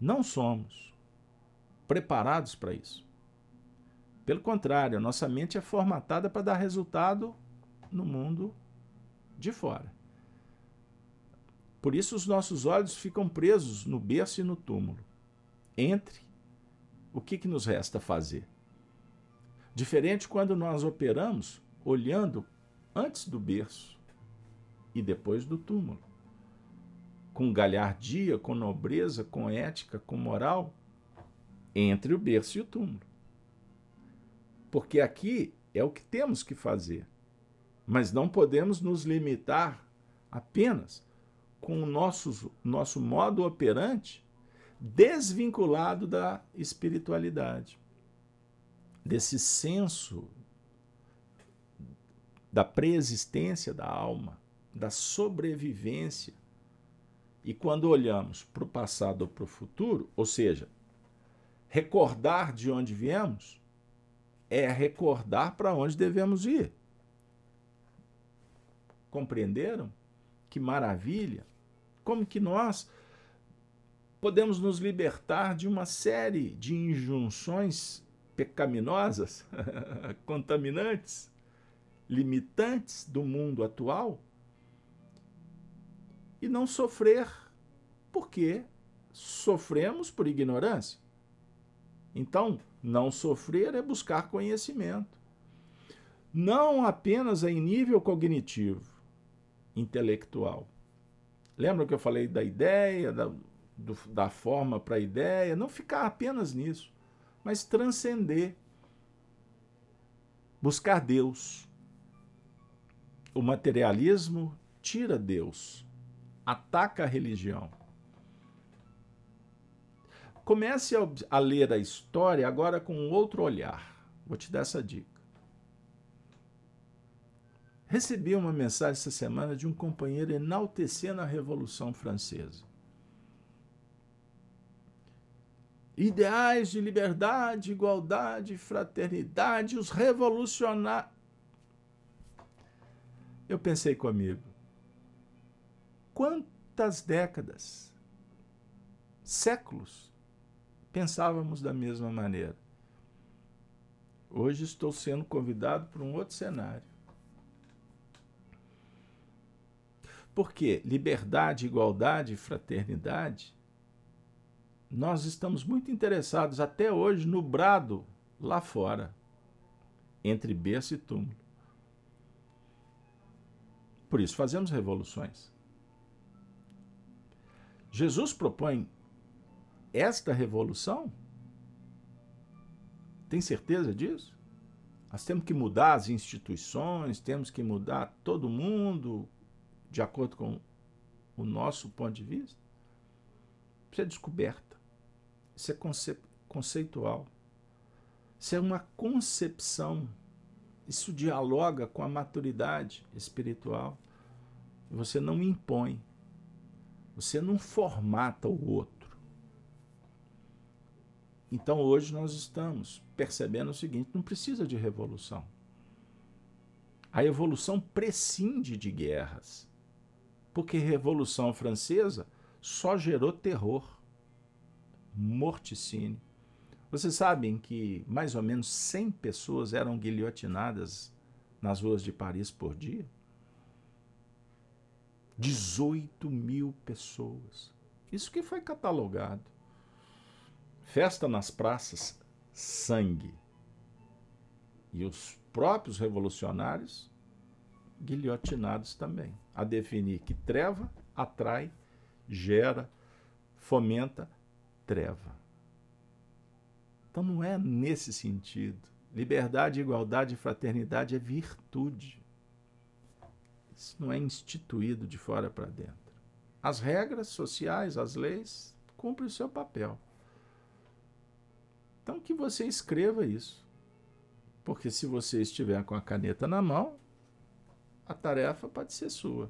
não somos preparados para isso. Pelo contrário, a nossa mente é formatada para dar resultado no mundo de fora. Por isso os nossos olhos ficam presos no berço e no túmulo. Entre, o que, que nos resta fazer? Diferente quando nós operamos olhando antes do berço e depois do túmulo. Com galhardia, com nobreza, com ética, com moral, entre o berço e o túmulo. Porque aqui é o que temos que fazer. Mas não podemos nos limitar apenas com o nosso, nosso modo operante desvinculado da espiritualidade, desse senso da preexistência da alma, da sobrevivência. E quando olhamos para o passado ou para o futuro, ou seja, recordar de onde viemos, é recordar para onde devemos ir. Compreenderam? Que maravilha! Como que nós podemos nos libertar de uma série de injunções pecaminosas, *laughs* contaminantes, limitantes do mundo atual e não sofrer, porque sofremos por ignorância. Então, não sofrer é buscar conhecimento. Não apenas em nível cognitivo, intelectual. Lembra que eu falei da ideia, da, do, da forma para a ideia? Não ficar apenas nisso, mas transcender. Buscar Deus o materialismo tira Deus, ataca a religião. Comece a, a ler a história agora com outro olhar. Vou te dar essa dica. Recebi uma mensagem essa semana de um companheiro enaltecendo a Revolução Francesa. Ideais de liberdade, igualdade, fraternidade, os revolucionários eu pensei comigo: quantas décadas, séculos, pensávamos da mesma maneira? Hoje estou sendo convidado para um outro cenário. Porque liberdade, igualdade fraternidade, nós estamos muito interessados até hoje no brado lá fora, entre berço e túmulo. Por isso fazemos revoluções. Jesus propõe esta revolução? Tem certeza disso? Nós temos que mudar as instituições, temos que mudar todo mundo de acordo com o nosso ponto de vista? Isso é descoberta. Isso é conce conceitual. Isso é uma concepção isso dialoga com a maturidade espiritual. Você não impõe. Você não formata o outro. Então hoje nós estamos percebendo o seguinte: não precisa de revolução. A evolução prescinde de guerras. Porque a Revolução Francesa só gerou terror, morticínio. Vocês sabem que mais ou menos 100 pessoas eram guilhotinadas nas ruas de Paris por dia? 18 mil pessoas. Isso que foi catalogado. festa nas praças, sangue. E os próprios revolucionários guilhotinados também, a definir que treva atrai, gera, fomenta treva. Então não é nesse sentido. Liberdade, igualdade e fraternidade é virtude. Isso não é instituído de fora para dentro. As regras sociais, as leis, cumprem o seu papel. Então que você escreva isso. Porque se você estiver com a caneta na mão, a tarefa pode ser sua.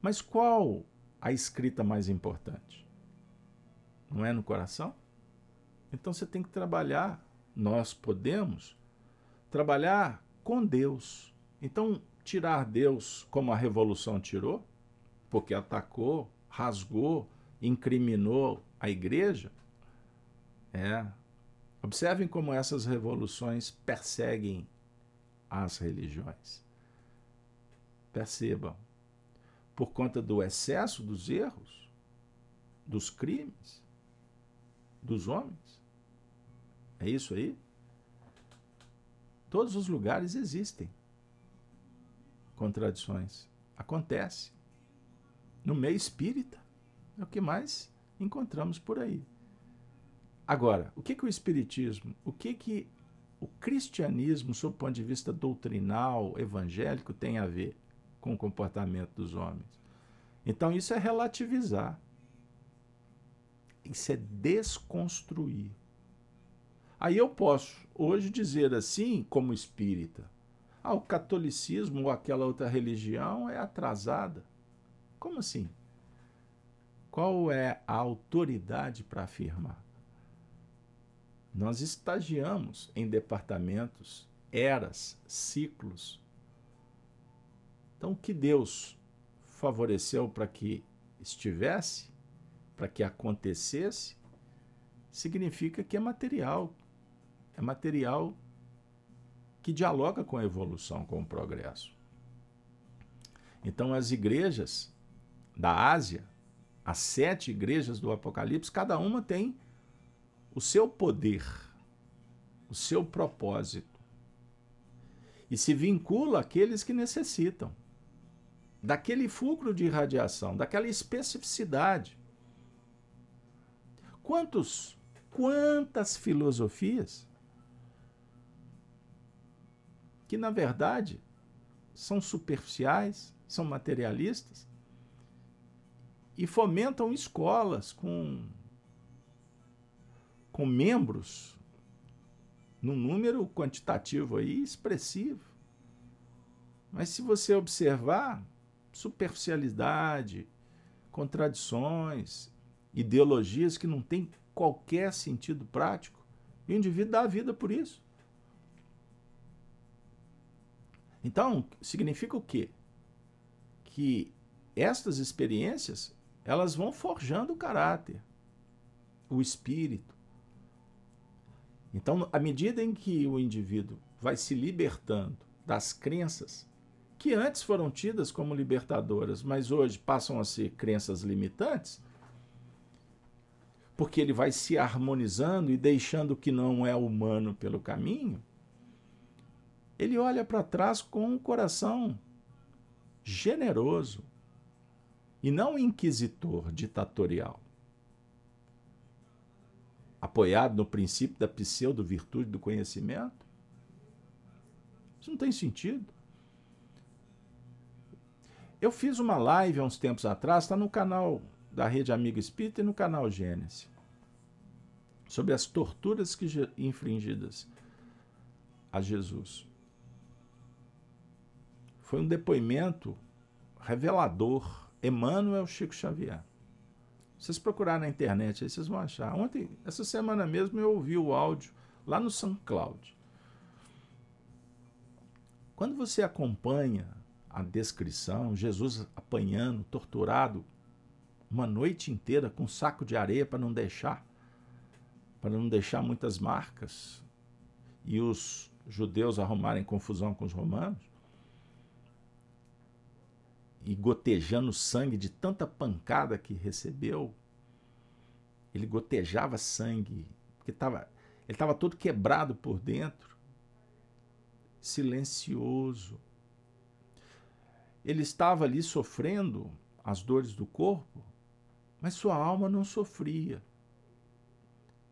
Mas qual a escrita mais importante? Não é no coração? Então você tem que trabalhar, nós podemos trabalhar com Deus. Então, tirar Deus como a revolução tirou, porque atacou, rasgou, incriminou a igreja, é. Observem como essas revoluções perseguem as religiões. Percebam, por conta do excesso dos erros, dos crimes, dos homens, é isso aí? Todos os lugares existem contradições. Acontece. No meio espírita, é o que mais encontramos por aí. Agora, o que, que o espiritismo, o que, que o cristianismo, sob o ponto de vista doutrinal, evangélico, tem a ver com o comportamento dos homens? Então, isso é relativizar. Isso é desconstruir. Aí eu posso hoje dizer assim, como espírita, ah, o catolicismo ou aquela outra religião é atrasada. Como assim? Qual é a autoridade para afirmar? Nós estagiamos em departamentos, eras, ciclos. Então, que Deus favoreceu para que estivesse, para que acontecesse, significa que é material, é material que dialoga com a evolução, com o progresso. Então, as igrejas da Ásia, as sete igrejas do Apocalipse, cada uma tem o seu poder, o seu propósito. E se vincula àqueles que necessitam daquele fulcro de irradiação, daquela especificidade. Quantos, quantas filosofias que na verdade são superficiais, são materialistas e fomentam escolas com com membros num número quantitativo aí expressivo. Mas se você observar superficialidade, contradições, ideologias que não têm qualquer sentido prático, o indivíduo dá a vida por isso. Então, significa o quê? Que estas experiências, elas vão forjando o caráter, o espírito. Então, à medida em que o indivíduo vai se libertando das crenças que antes foram tidas como libertadoras, mas hoje passam a ser crenças limitantes, porque ele vai se harmonizando e deixando o que não é humano pelo caminho, ele olha para trás com um coração generoso e não inquisitor, ditatorial. Apoiado no princípio da pseudo-virtude do conhecimento? Isso não tem sentido. Eu fiz uma live há uns tempos atrás, está no canal da Rede Amigo Espírita e no canal Gênesis, sobre as torturas que infringidas a Jesus. Foi um depoimento revelador. Emmanuel Chico Xavier. Vocês procurarem na internet, aí vocês vão achar. Ontem, essa semana mesmo, eu ouvi o áudio lá no SoundCloud. Quando você acompanha a descrição, Jesus apanhando, torturado, uma noite inteira com um saco de areia para não deixar, para não deixar muitas marcas, e os judeus arrumarem confusão com os romanos, e gotejando sangue de tanta pancada que recebeu. Ele gotejava sangue, porque tava, ele estava todo quebrado por dentro, silencioso. Ele estava ali sofrendo as dores do corpo, mas sua alma não sofria.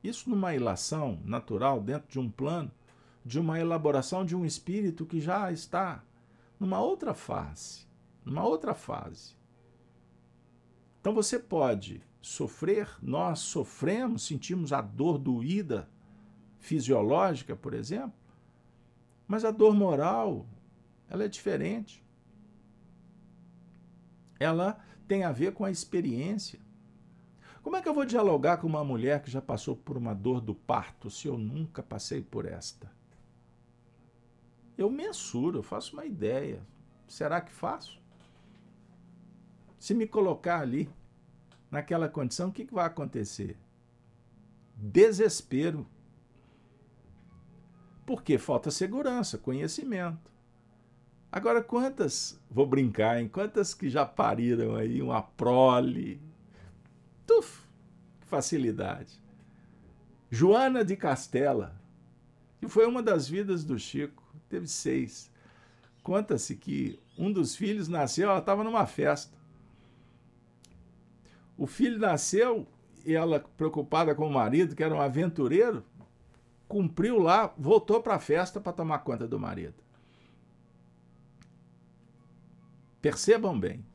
Isso numa ilação natural, dentro de um plano, de uma elaboração de um espírito que já está numa outra fase, numa outra fase. Então você pode sofrer, nós sofremos, sentimos a dor doída fisiológica, por exemplo, mas a dor moral, ela é diferente. Ela tem a ver com a experiência. Como é que eu vou dialogar com uma mulher que já passou por uma dor do parto se eu nunca passei por esta? Eu mensuro, eu faço uma ideia. Será que faço? Se me colocar ali, naquela condição, o que, que vai acontecer? Desespero. Porque falta segurança, conhecimento. Agora, quantas, vou brincar, em quantas que já pariram aí uma prole? Tuf, facilidade. Joana de Castela, que foi uma das vidas do Chico, teve seis. Conta-se que um dos filhos nasceu, ela estava numa festa. O filho nasceu e ela, preocupada com o marido, que era um aventureiro, cumpriu lá, voltou para a festa para tomar conta do marido. Percebam bem.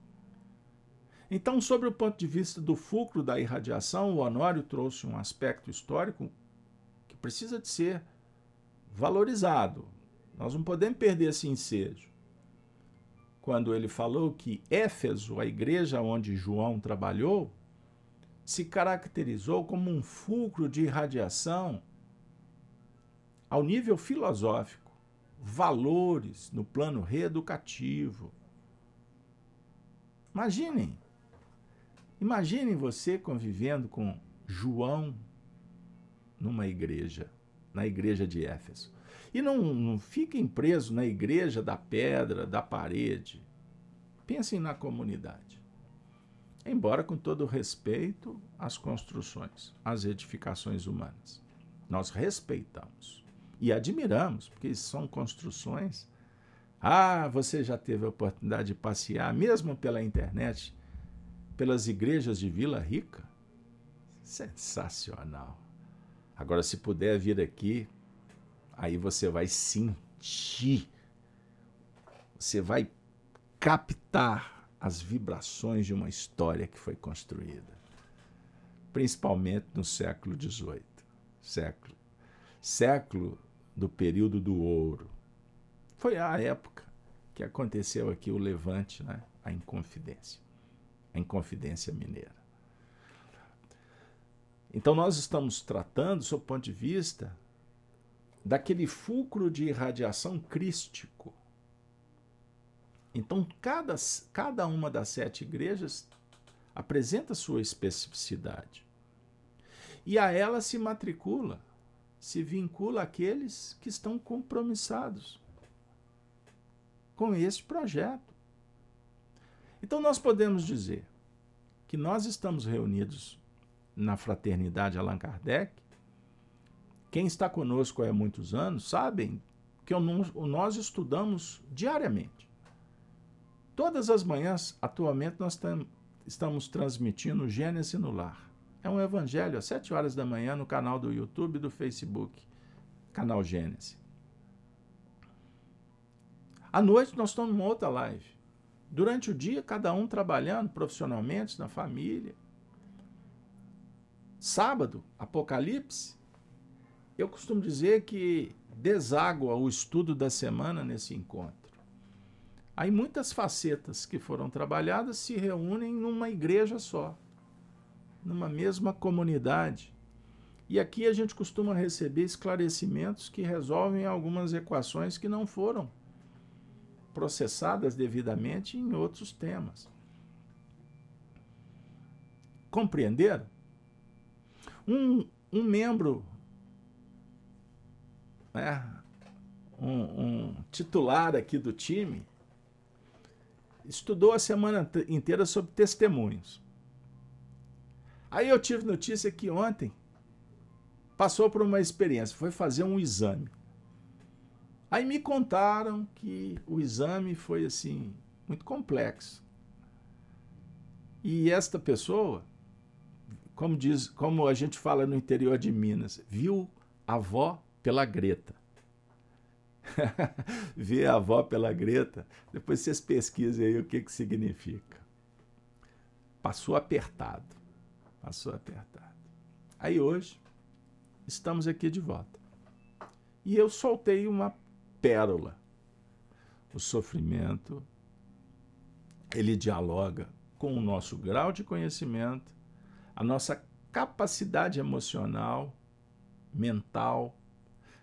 Então, sobre o ponto de vista do fulcro da irradiação, o Honório trouxe um aspecto histórico que precisa de ser valorizado. Nós não podemos perder esse ensejo. Quando ele falou que Éfeso, a igreja onde João trabalhou, se caracterizou como um fulcro de irradiação ao nível filosófico, valores no plano reeducativo. Imaginem, imaginem você convivendo com João numa igreja, na igreja de Éfeso. E não, não fiquem presos na igreja da pedra, da parede. Pensem na comunidade. Embora com todo respeito às construções, às edificações humanas. Nós respeitamos e admiramos, porque são construções. Ah, você já teve a oportunidade de passear, mesmo pela internet, pelas igrejas de Vila Rica? Sensacional. Agora, se puder vir aqui, aí você vai sentir, você vai captar as vibrações de uma história que foi construída, principalmente no século XVIII, século, século do período do ouro. Foi a época que aconteceu aqui o levante, né? a Inconfidência, a Inconfidência Mineira. Então nós estamos tratando, do seu ponto de vista, daquele fulcro de irradiação crístico. Então cada, cada uma das sete igrejas apresenta sua especificidade. E a ela se matricula se vincula àqueles que estão compromissados com este projeto. Então, nós podemos dizer que nós estamos reunidos na fraternidade Allan Kardec. Quem está conosco há muitos anos sabem que nós estudamos diariamente. Todas as manhãs, atualmente, nós estamos transmitindo Gênesis no Lar. É um evangelho às 7 horas da manhã no canal do YouTube e do Facebook, canal Gênesis. À noite nós estamos numa outra live. Durante o dia, cada um trabalhando profissionalmente, na família. Sábado, Apocalipse. Eu costumo dizer que deságua o estudo da semana nesse encontro. Aí muitas facetas que foram trabalhadas se reúnem numa igreja só numa mesma comunidade. E aqui a gente costuma receber esclarecimentos que resolvem algumas equações que não foram processadas devidamente em outros temas. Compreenderam? Um, um membro, né, um, um titular aqui do time, estudou a semana inteira sobre testemunhos. Aí eu tive notícia que ontem passou por uma experiência, foi fazer um exame. Aí me contaram que o exame foi assim, muito complexo. E esta pessoa, como diz, como a gente fala no interior de Minas, viu a avó pela greta. *laughs* Ver a avó pela greta, depois vocês pesquisem aí o que, que significa. Passou apertado. Passou apertado. Aí hoje, estamos aqui de volta. E eu soltei uma pérola. O sofrimento, ele dialoga com o nosso grau de conhecimento, a nossa capacidade emocional, mental,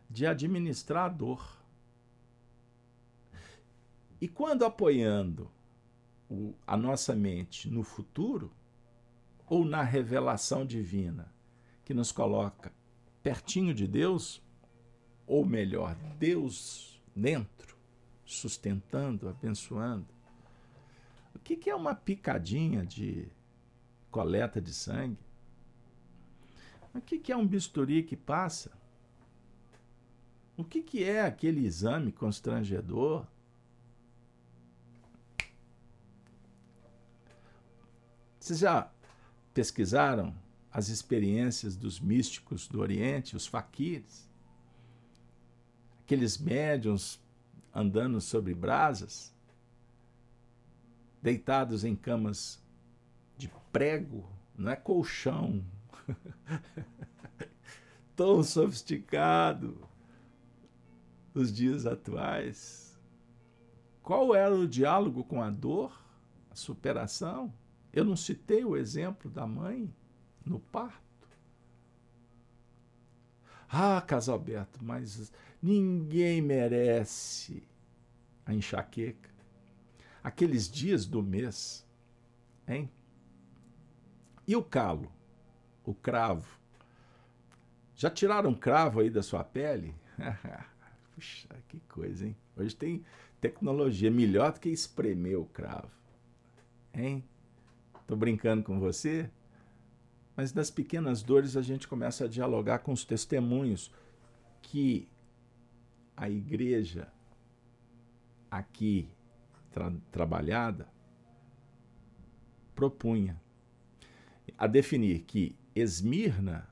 de administrar a dor. E quando apoiando o, a nossa mente no futuro, ou na revelação divina, que nos coloca pertinho de Deus, ou melhor, Deus dentro, sustentando, abençoando. O que é uma picadinha de coleta de sangue? O que é um bisturi que passa? O que é aquele exame constrangedor? Vocês já pesquisaram as experiências dos místicos do Oriente, os faquires? aqueles médiums andando sobre brasas, deitados em camas de prego, não é colchão, *laughs* tão sofisticado nos dias atuais. Qual era o diálogo com a dor, a superação? Eu não citei o exemplo da mãe no parto. Ah, Casalberto, mas Ninguém merece a enxaqueca. Aqueles dias do mês, hein? E o calo, o cravo? Já tiraram cravo aí da sua pele? *laughs* Puxa, que coisa, hein? Hoje tem tecnologia melhor do que espremer o cravo. Hein? Tô brincando com você? Mas das pequenas dores a gente começa a dialogar com os testemunhos que a igreja aqui tra trabalhada propunha a definir que Esmirna,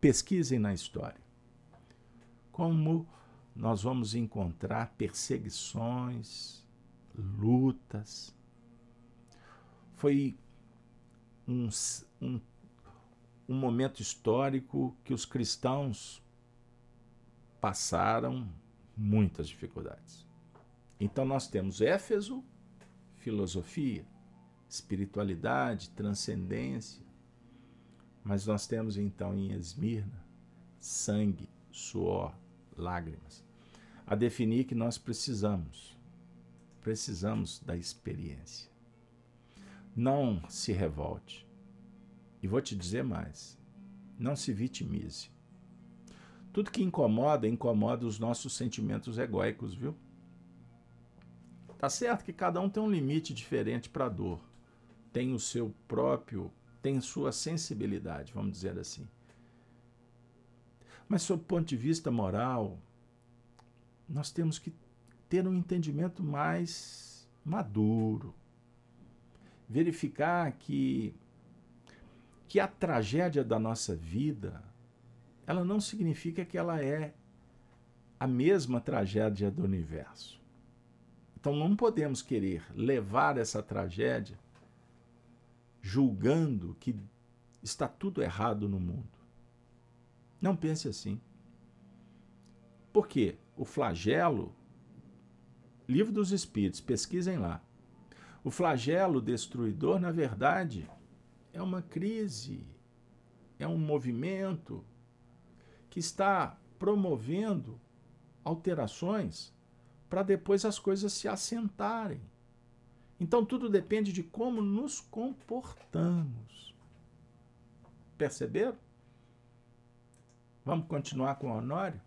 pesquisem na história, como nós vamos encontrar perseguições, lutas. Foi um, um, um momento histórico que os cristãos passaram muitas dificuldades. Então nós temos Éfeso, filosofia, espiritualidade, transcendência. Mas nós temos então em Esmirna sangue, suor, lágrimas. A definir que nós precisamos, precisamos da experiência. Não se revolte. E vou te dizer mais: não se vitimize. Tudo que incomoda, incomoda os nossos sentimentos egóicos, viu? Tá certo que cada um tem um limite diferente para a dor. Tem o seu próprio, tem sua sensibilidade, vamos dizer assim. Mas, sob o ponto de vista moral, nós temos que ter um entendimento mais maduro. Verificar que, que a tragédia da nossa vida ela não significa que ela é a mesma tragédia do universo. Então não podemos querer levar essa tragédia julgando que está tudo errado no mundo. Não pense assim. Porque o flagelo, Livro dos Espíritos, pesquisem lá. O flagelo destruidor, na verdade, é uma crise, é um movimento que está promovendo alterações para depois as coisas se assentarem. Então tudo depende de como nos comportamos. Perceberam? Vamos continuar com o Honório?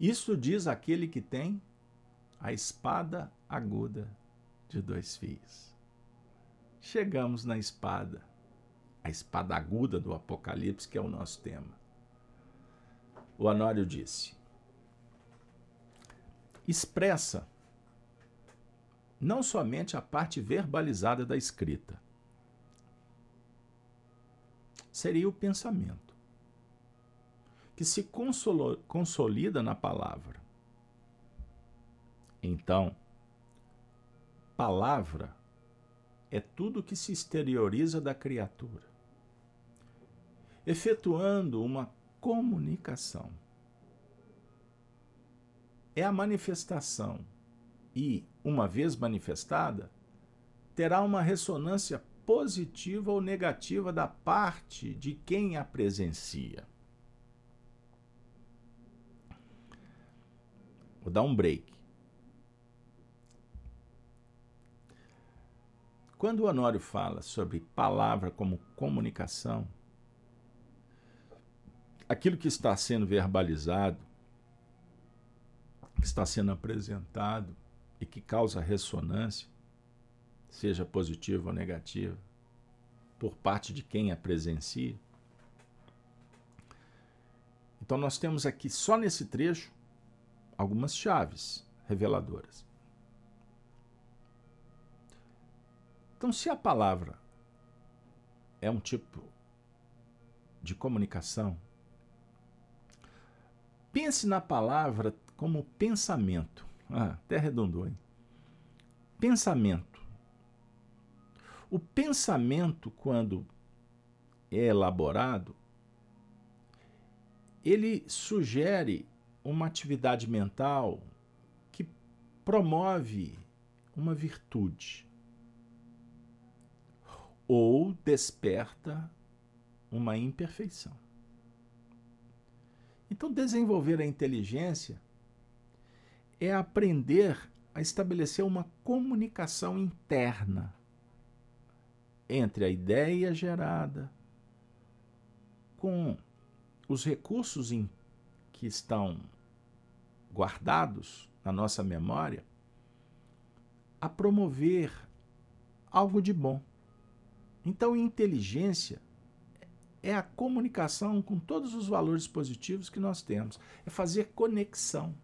Isso diz aquele que tem a espada aguda de dois fios. chegamos na espada, a espada aguda do Apocalipse, que é o nosso tema. O Anório disse: expressa não somente a parte verbalizada da escrita, seria o pensamento, que se consolida na palavra. Então, palavra é tudo que se exterioriza da criatura, efetuando uma comunicação. É a manifestação e, uma vez manifestada, terá uma ressonância positiva ou negativa da parte de quem a presencia. Vou dar um break. Quando o Honório fala sobre palavra como comunicação, aquilo que está sendo verbalizado, que está sendo apresentado e que causa ressonância, seja positiva ou negativa, por parte de quem a presencia. Então, nós temos aqui, só nesse trecho, algumas chaves reveladoras. Então, se a palavra é um tipo de comunicação, pense na palavra como pensamento. Ah, até arredondou, hein? Pensamento. O pensamento, quando é elaborado, ele sugere uma atividade mental que promove uma virtude ou desperta uma imperfeição. Então, desenvolver a inteligência é aprender a estabelecer uma comunicação interna entre a ideia gerada com os recursos em que estão guardados na nossa memória a promover algo de bom. Então, inteligência é a comunicação com todos os valores positivos que nós temos, é fazer conexão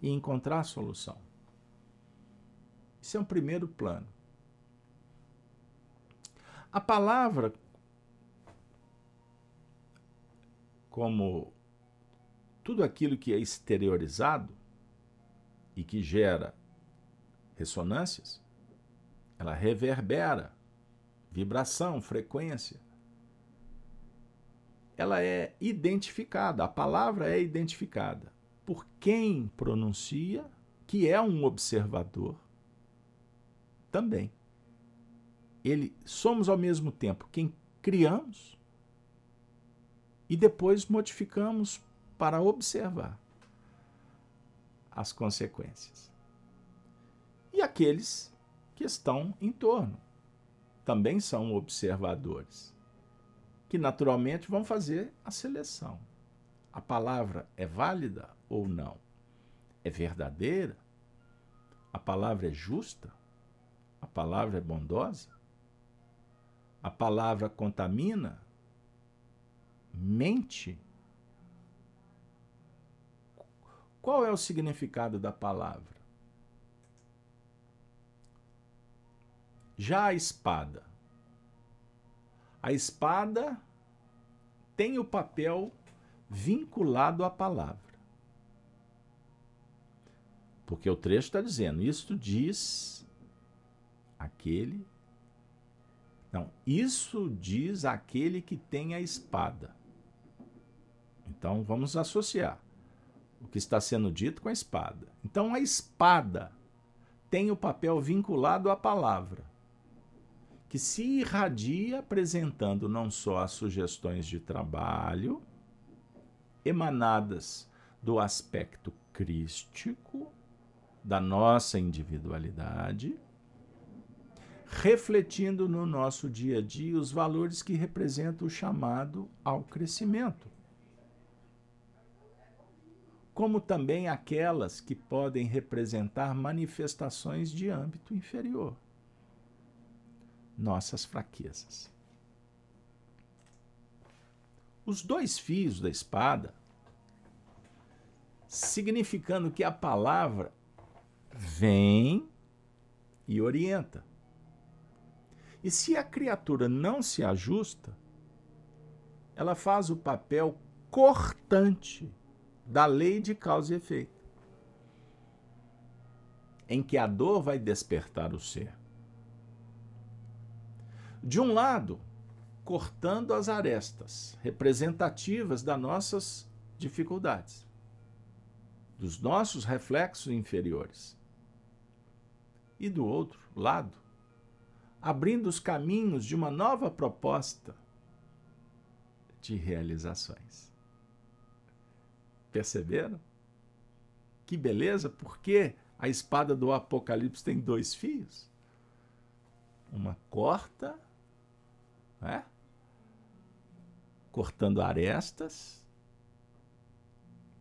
e encontrar a solução. Isso é um primeiro plano. A palavra, como tudo aquilo que é exteriorizado e que gera ressonâncias, ela reverbera vibração, frequência. Ela é identificada, a palavra é identificada por quem pronuncia, que é um observador também. Ele somos ao mesmo tempo quem criamos e depois modificamos para observar as consequências. E aqueles que estão em torno também são observadores, que naturalmente vão fazer a seleção. A palavra é válida ou não? É verdadeira? A palavra é justa? A palavra é bondosa? A palavra contamina? Mente? Qual é o significado da palavra? Já a espada. A espada tem o papel vinculado à palavra. Porque o trecho está dizendo: Isto diz aquele. Não, isso diz aquele que tem a espada. Então vamos associar o que está sendo dito com a espada. Então a espada tem o papel vinculado à palavra que se irradia apresentando não só as sugestões de trabalho emanadas do aspecto crístico da nossa individualidade, refletindo no nosso dia a dia os valores que representam o chamado ao crescimento, como também aquelas que podem representar manifestações de âmbito inferior nossas fraquezas. Os dois fios da espada, significando que a palavra vem e orienta. E se a criatura não se ajusta, ela faz o papel cortante da lei de causa e efeito, em que a dor vai despertar o ser. De um lado, cortando as arestas representativas das nossas dificuldades, dos nossos reflexos inferiores. E do outro lado, abrindo os caminhos de uma nova proposta de realizações. Perceberam? Que beleza, porque a espada do Apocalipse tem dois fios. Uma corta, né? cortando arestas,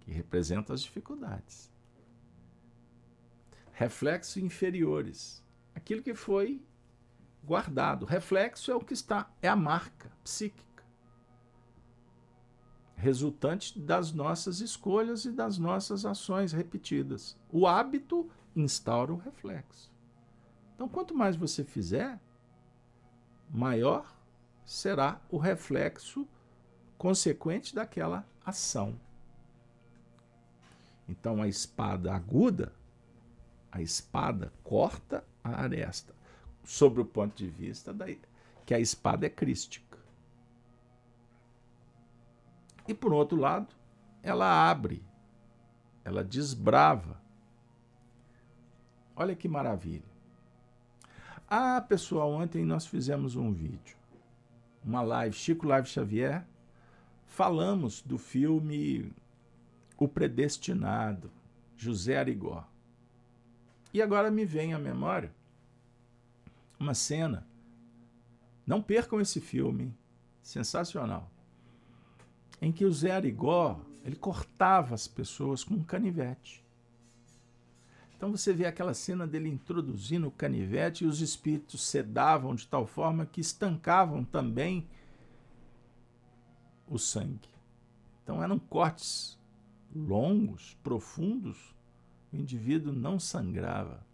que representam as dificuldades. Reflexos inferiores, aquilo que foi guardado. Reflexo é o que está, é a marca psíquica resultante das nossas escolhas e das nossas ações repetidas. O hábito instaura o reflexo. Então, quanto mais você fizer, maior será o reflexo consequente daquela ação. Então, a espada aguda, a espada corta a aresta, sobre o ponto de vista da, que a espada é crística. E por outro lado, ela abre, ela desbrava. Olha que maravilha. Ah, pessoal, ontem nós fizemos um vídeo, uma live, Chico Live Xavier, falamos do filme O Predestinado, José Arigó. E agora me vem à memória uma cena. Não percam esse filme, sensacional em que o Zé Arigó ele cortava as pessoas com um canivete. Então você vê aquela cena dele introduzindo o canivete e os espíritos sedavam de tal forma que estancavam também o sangue. Então eram cortes longos, profundos, o indivíduo não sangrava.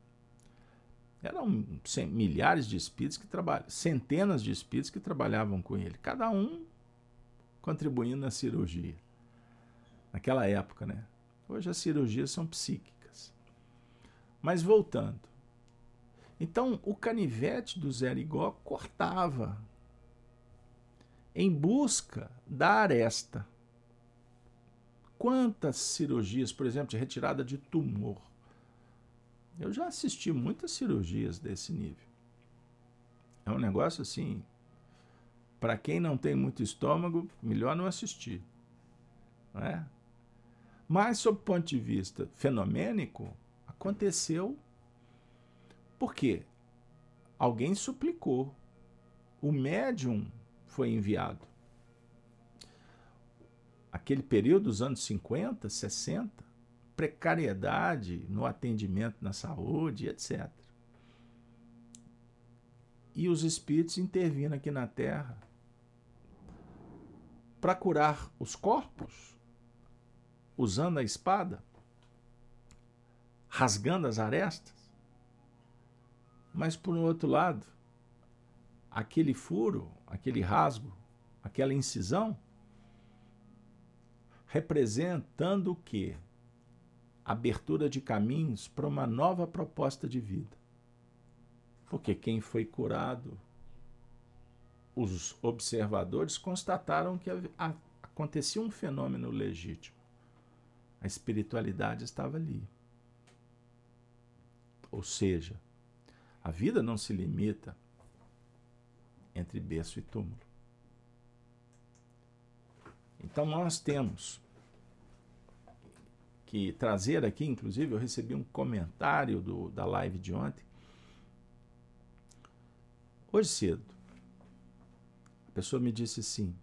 Eram milhares de espíritos que trabalhavam, centenas de espíritos que trabalhavam com ele, cada um contribuindo na cirurgia. Naquela época, né? Hoje as cirurgias são psíquicas. Mas voltando. Então, o canivete do Zé Rigó cortava em busca da aresta. Quantas cirurgias, por exemplo, de retirada de tumor? Eu já assisti muitas cirurgias desse nível. É um negócio assim para quem não tem muito estômago, melhor não assistir. Não é? Mas, sob o ponto de vista fenomênico, aconteceu porque alguém suplicou. O médium foi enviado. Aquele período dos anos 50, 60, precariedade no atendimento na saúde, etc. E os espíritos intervindo aqui na Terra para curar os corpos, usando a espada, rasgando as arestas. Mas, por um outro lado, aquele furo, aquele rasgo, aquela incisão, representando o quê? Abertura de caminhos para uma nova proposta de vida. Porque quem foi curado os observadores constataram que acontecia um fenômeno legítimo. A espiritualidade estava ali. Ou seja, a vida não se limita entre berço e túmulo. Então nós temos que trazer aqui, inclusive eu recebi um comentário do, da live de ontem. Hoje cedo, a pessoa me disse assim: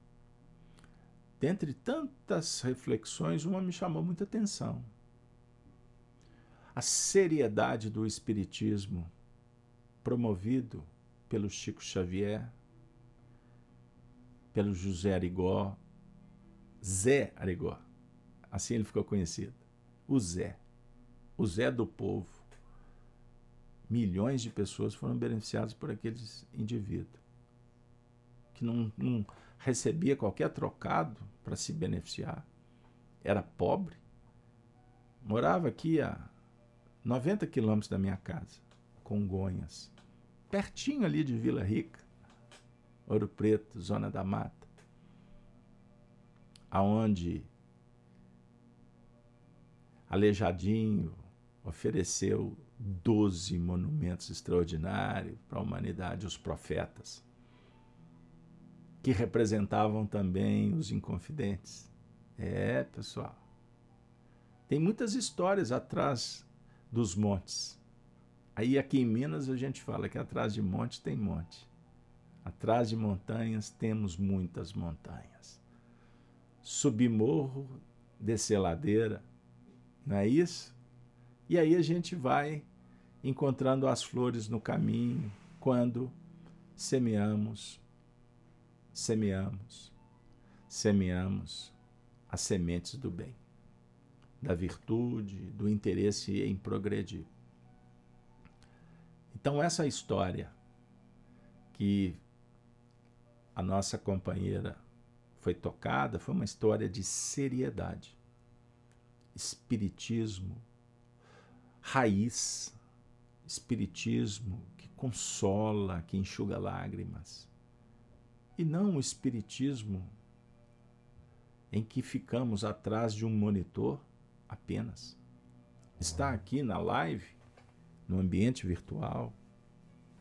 dentre tantas reflexões, uma me chamou muita atenção. A seriedade do Espiritismo promovido pelo Chico Xavier, pelo José Arigó, Zé Arigó. Assim ele ficou conhecido. O Zé. O Zé do povo. Milhões de pessoas foram beneficiadas por aqueles indivíduos que não, não recebia qualquer trocado para se beneficiar. Era pobre. Morava aqui a 90 quilômetros da minha casa, Congonhas, pertinho ali de Vila Rica, Ouro Preto, Zona da Mata, aonde Aleijadinho ofereceu 12 monumentos extraordinários para a humanidade, os profetas, que representavam também os inconfidentes. É, pessoal. Tem muitas histórias atrás dos montes. Aí aqui em Minas a gente fala que atrás de monte tem monte. Atrás de montanhas temos muitas montanhas. Subir morro, descer ladeira, não é isso? E aí a gente vai encontrando as flores no caminho quando semeamos, semeamos, semeamos as sementes do bem, da virtude, do interesse em progredir. Então, essa história que a nossa companheira foi tocada foi uma história de seriedade espiritismo raiz, espiritismo que consola, que enxuga lágrimas. E não o espiritismo em que ficamos atrás de um monitor apenas. Estar aqui na live, no ambiente virtual,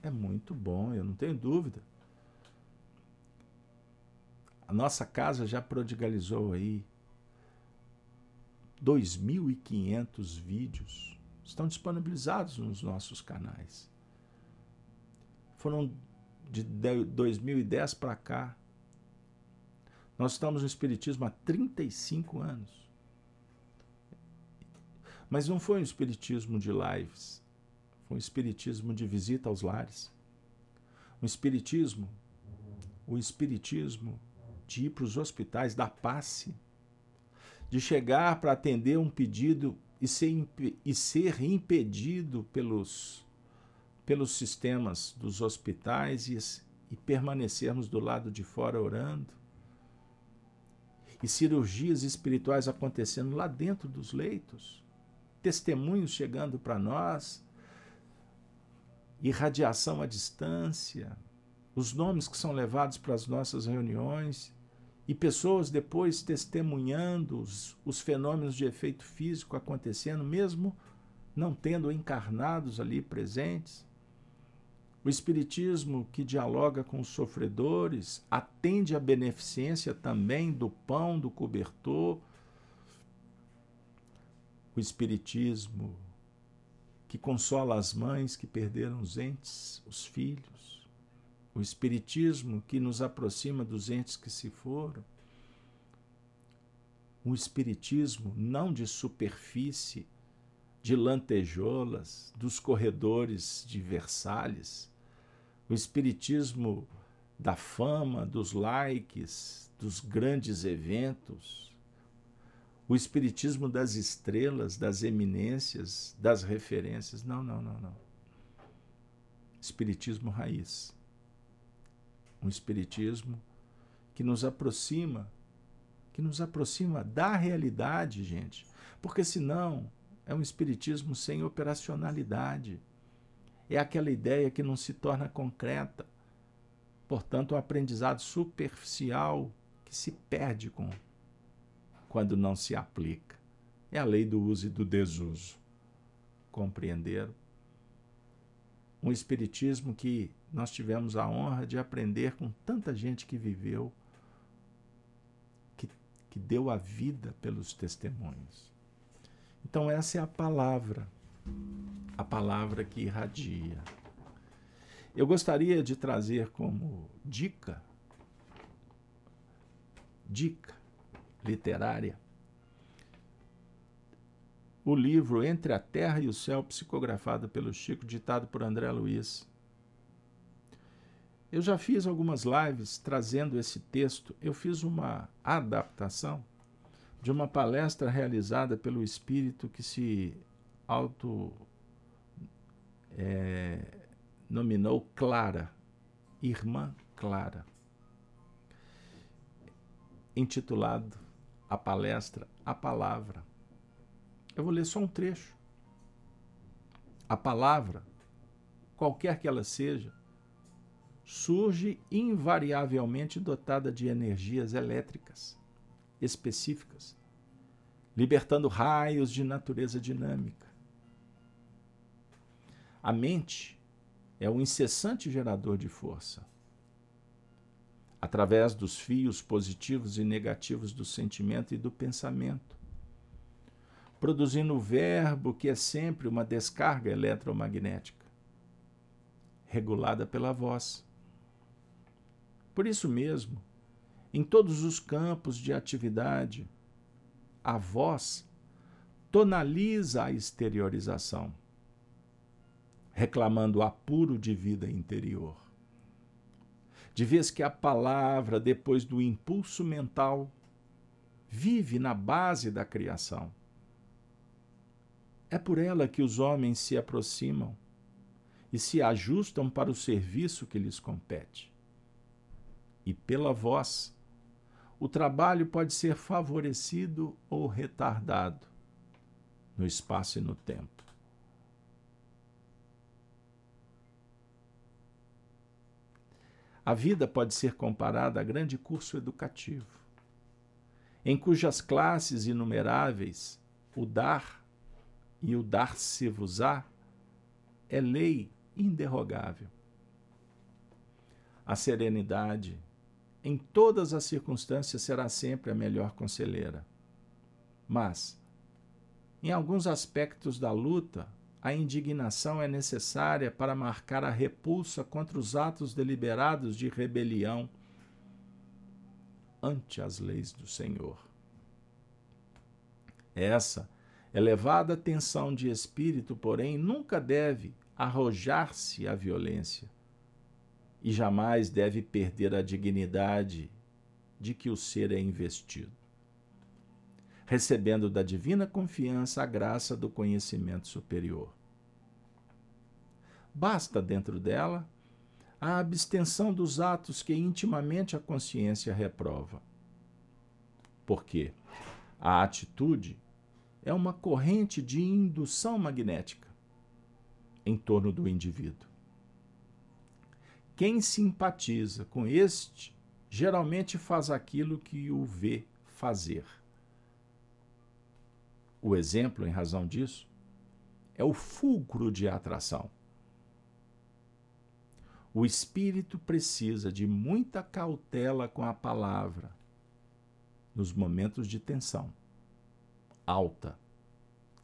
é muito bom, eu não tenho dúvida. A nossa casa já prodigalizou aí 2.500 vídeos estão disponibilizados nos nossos canais. Foram de 2010 para cá. Nós estamos no Espiritismo há 35 anos. Mas não foi um Espiritismo de lives, foi um Espiritismo de visita aos lares. Um Espiritismo, o Espiritismo de ir para os hospitais, da passe de chegar para atender um pedido e ser, e ser impedido pelos, pelos sistemas dos hospitais e, e permanecermos do lado de fora orando. E cirurgias espirituais acontecendo lá dentro dos leitos, testemunhos chegando para nós, irradiação à distância, os nomes que são levados para as nossas reuniões e pessoas depois testemunhando os, os fenômenos de efeito físico acontecendo, mesmo não tendo encarnados ali presentes. O Espiritismo que dialoga com os sofredores, atende à beneficência também do pão, do cobertor. O Espiritismo que consola as mães que perderam os entes, os filhos o Espiritismo que nos aproxima dos entes que se foram, um Espiritismo não de superfície, de lantejoulas, dos corredores de Versalhes, o Espiritismo da fama, dos likes, dos grandes eventos, o Espiritismo das estrelas, das eminências, das referências. Não, não, não, não. Espiritismo raiz um espiritismo que nos aproxima, que nos aproxima da realidade, gente. Porque senão é um espiritismo sem operacionalidade. É aquela ideia que não se torna concreta. Portanto, um aprendizado superficial que se perde com quando não se aplica. É a lei do uso e do desuso. Compreenderam? Um espiritismo que nós tivemos a honra de aprender com tanta gente que viveu, que, que deu a vida pelos testemunhos. Então, essa é a palavra, a palavra que irradia. Eu gostaria de trazer como dica, dica literária, o livro Entre a Terra e o Céu, psicografado pelo Chico, ditado por André Luiz Eu já fiz algumas lives trazendo esse texto. Eu fiz uma adaptação de uma palestra realizada pelo espírito que se auto é, nominou Clara, Irmã Clara, intitulado a palestra A Palavra. Eu vou ler só um trecho. A palavra, qualquer que ela seja, surge invariavelmente dotada de energias elétricas específicas, libertando raios de natureza dinâmica. A mente é o incessante gerador de força. Através dos fios positivos e negativos do sentimento e do pensamento, produzindo o verbo que é sempre uma descarga eletromagnética, regulada pela voz. Por isso mesmo, em todos os campos de atividade, a voz tonaliza a exteriorização, reclamando apuro de vida interior. De vez que a palavra, depois do impulso mental, vive na base da criação. É por ela que os homens se aproximam e se ajustam para o serviço que lhes compete. E pela voz, o trabalho pode ser favorecido ou retardado no espaço e no tempo. A vida pode ser comparada a grande curso educativo, em cujas classes inumeráveis o dar e o dar-se-vos-á é lei inderrogável. A serenidade, em todas as circunstâncias, será sempre a melhor conselheira. Mas, em alguns aspectos da luta, a indignação é necessária para marcar a repulsa contra os atos deliberados de rebelião ante as leis do Senhor. Essa elevada tensão de espírito, porém, nunca deve arrojar-se à violência e jamais deve perder a dignidade de que o ser é investido, recebendo da divina confiança a graça do conhecimento superior. Basta dentro dela a abstenção dos atos que intimamente a consciência reprova. Porque a atitude é uma corrente de indução magnética em torno do indivíduo. Quem simpatiza com este geralmente faz aquilo que o vê fazer. O exemplo, em razão disso, é o fulcro de atração. O espírito precisa de muita cautela com a palavra nos momentos de tensão alta,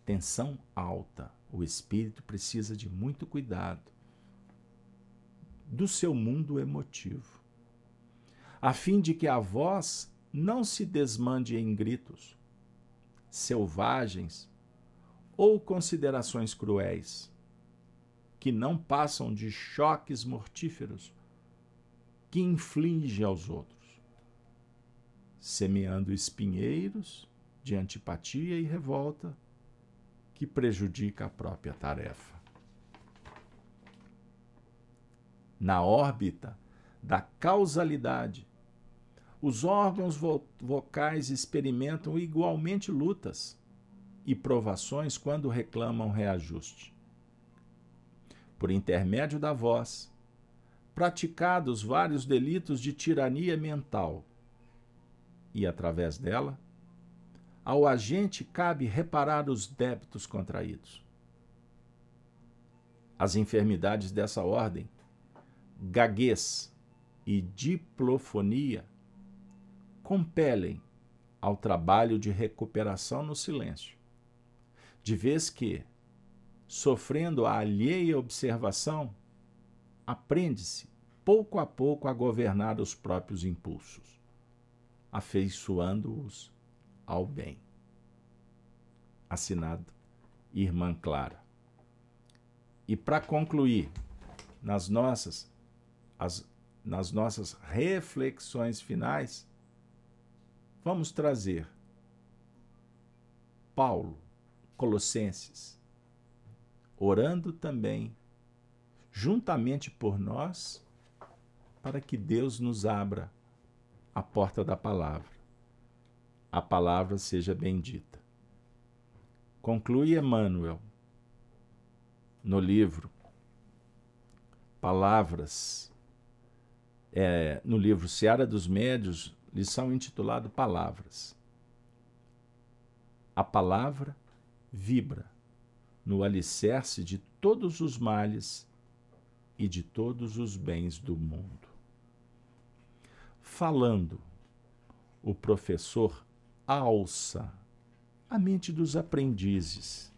tensão alta. O espírito precisa de muito cuidado do seu mundo emotivo, a fim de que a voz não se desmande em gritos selvagens ou considerações cruéis, que não passam de choques mortíferos que inflige aos outros, semeando espinheiros de antipatia e revolta que prejudica a própria tarefa. Na órbita da causalidade, os órgãos vo vocais experimentam igualmente lutas e provações quando reclamam reajuste. Por intermédio da voz, praticados vários delitos de tirania mental, e através dela, ao agente cabe reparar os débitos contraídos. As enfermidades dessa ordem, gaguez e diplofonia, compelem ao trabalho de recuperação no silêncio, de vez que, sofrendo a alheia observação, aprende-se pouco a pouco a governar os próprios impulsos, afeiçoando-os ao bem. Assinado Irmã Clara. E para concluir, nas nossas, as, nas nossas reflexões finais, vamos trazer Paulo, Colossenses, orando também, juntamente por nós, para que Deus nos abra a porta da palavra. A palavra seja bendita. Conclui Emmanuel no livro Palavras, é, no livro Seara dos Médios, lição intitulada Palavras. A palavra vibra no alicerce de todos os males e de todos os bens do mundo. Falando, o professor alça a mente dos aprendizes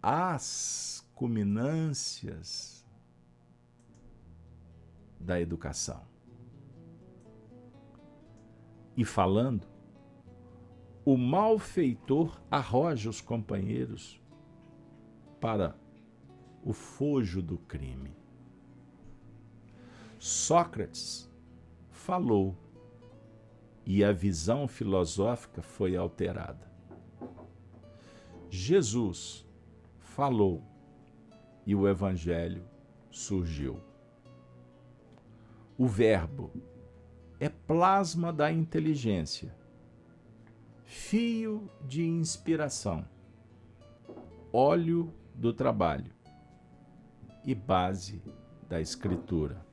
às culminâncias da educação. E falando, o malfeitor arroja os companheiros para o fojo do crime. Sócrates falou e a visão filosófica foi alterada. Jesus falou e o Evangelho surgiu. O Verbo é plasma da inteligência, fio de inspiração, óleo do trabalho e base da escritura.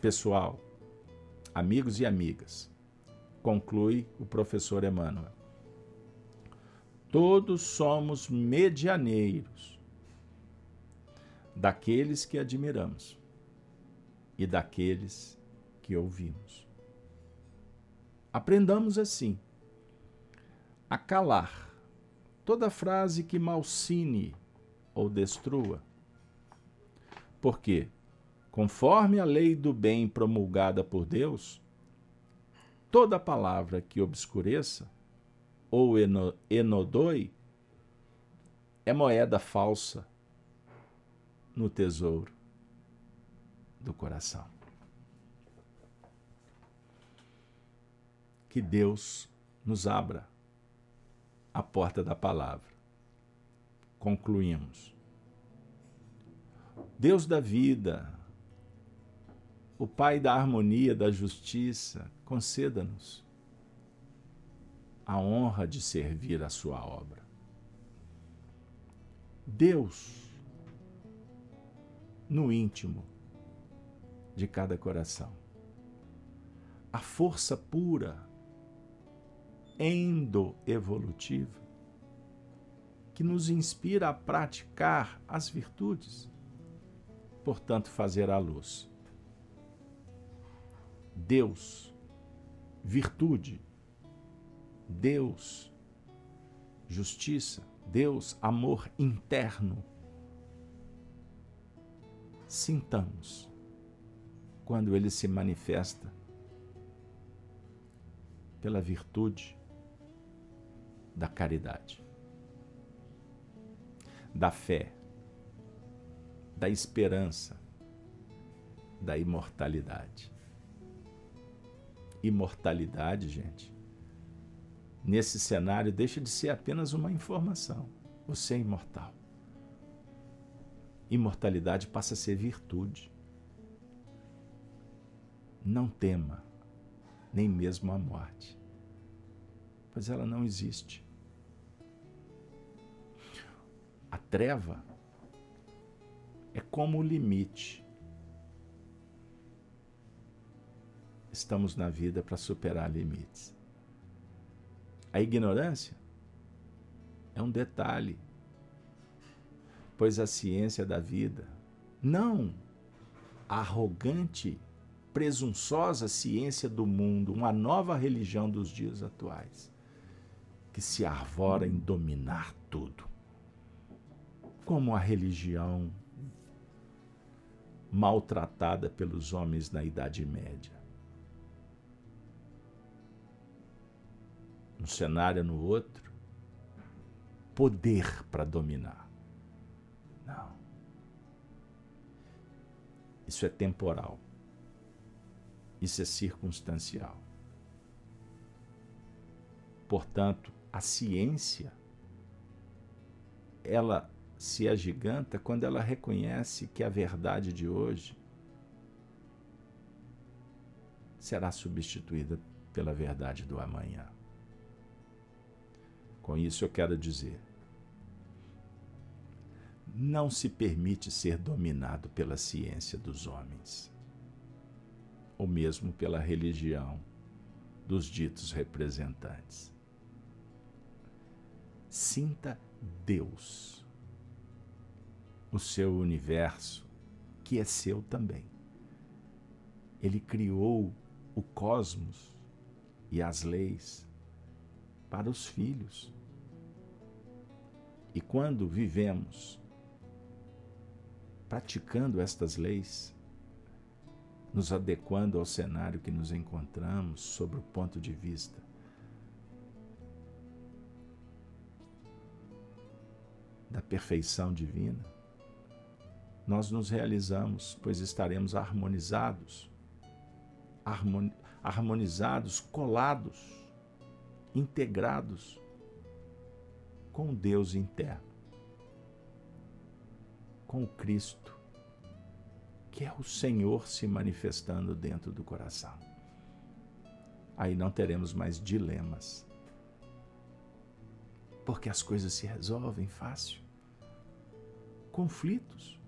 Pessoal, amigos e amigas, conclui o professor Emmanuel. Todos somos medianeiros daqueles que admiramos e daqueles que ouvimos. Aprendamos assim a calar toda frase que malsine ou destrua. Porque, conforme a lei do bem promulgada por Deus, toda palavra que obscureça ou enodoe é moeda falsa no tesouro do coração. Que Deus nos abra a porta da palavra. Concluímos. Deus da vida, o Pai da harmonia, da justiça, conceda-nos a honra de servir a Sua obra. Deus, no íntimo de cada coração, a força pura, endoevolutiva, que nos inspira a praticar as virtudes, portanto, fazer a luz. Deus, virtude, Deus, justiça, Deus, amor interno. Sintamos quando ele se manifesta pela virtude da caridade, da fé, da esperança, da imortalidade. Imortalidade, gente, nesse cenário deixa de ser apenas uma informação. Você é imortal. Imortalidade passa a ser virtude. Não tema, nem mesmo a morte, pois ela não existe. A treva é como o limite. Estamos na vida para superar limites. A ignorância é um detalhe, pois a ciência da vida, não a arrogante, presunçosa ciência do mundo, uma nova religião dos dias atuais, que se arvora em dominar tudo, como a religião maltratada pelos homens na Idade Média um cenário no outro, poder para dominar. Não. Isso é temporal. Isso é circunstancial. Portanto, a ciência ela se agiganta quando ela reconhece que a verdade de hoje será substituída pela verdade do amanhã. Com isso eu quero dizer: não se permite ser dominado pela ciência dos homens, ou mesmo pela religião dos ditos representantes. Sinta Deus, o seu universo, que é seu também. Ele criou o cosmos e as leis para os filhos. E quando vivemos praticando estas leis, nos adequando ao cenário que nos encontramos sobre o ponto de vista da perfeição divina, nós nos realizamos, pois estaremos harmonizados, harmonizados, colados, integrados com Deus interno, com Cristo, que é o Senhor se manifestando dentro do coração. Aí não teremos mais dilemas, porque as coisas se resolvem fácil conflitos.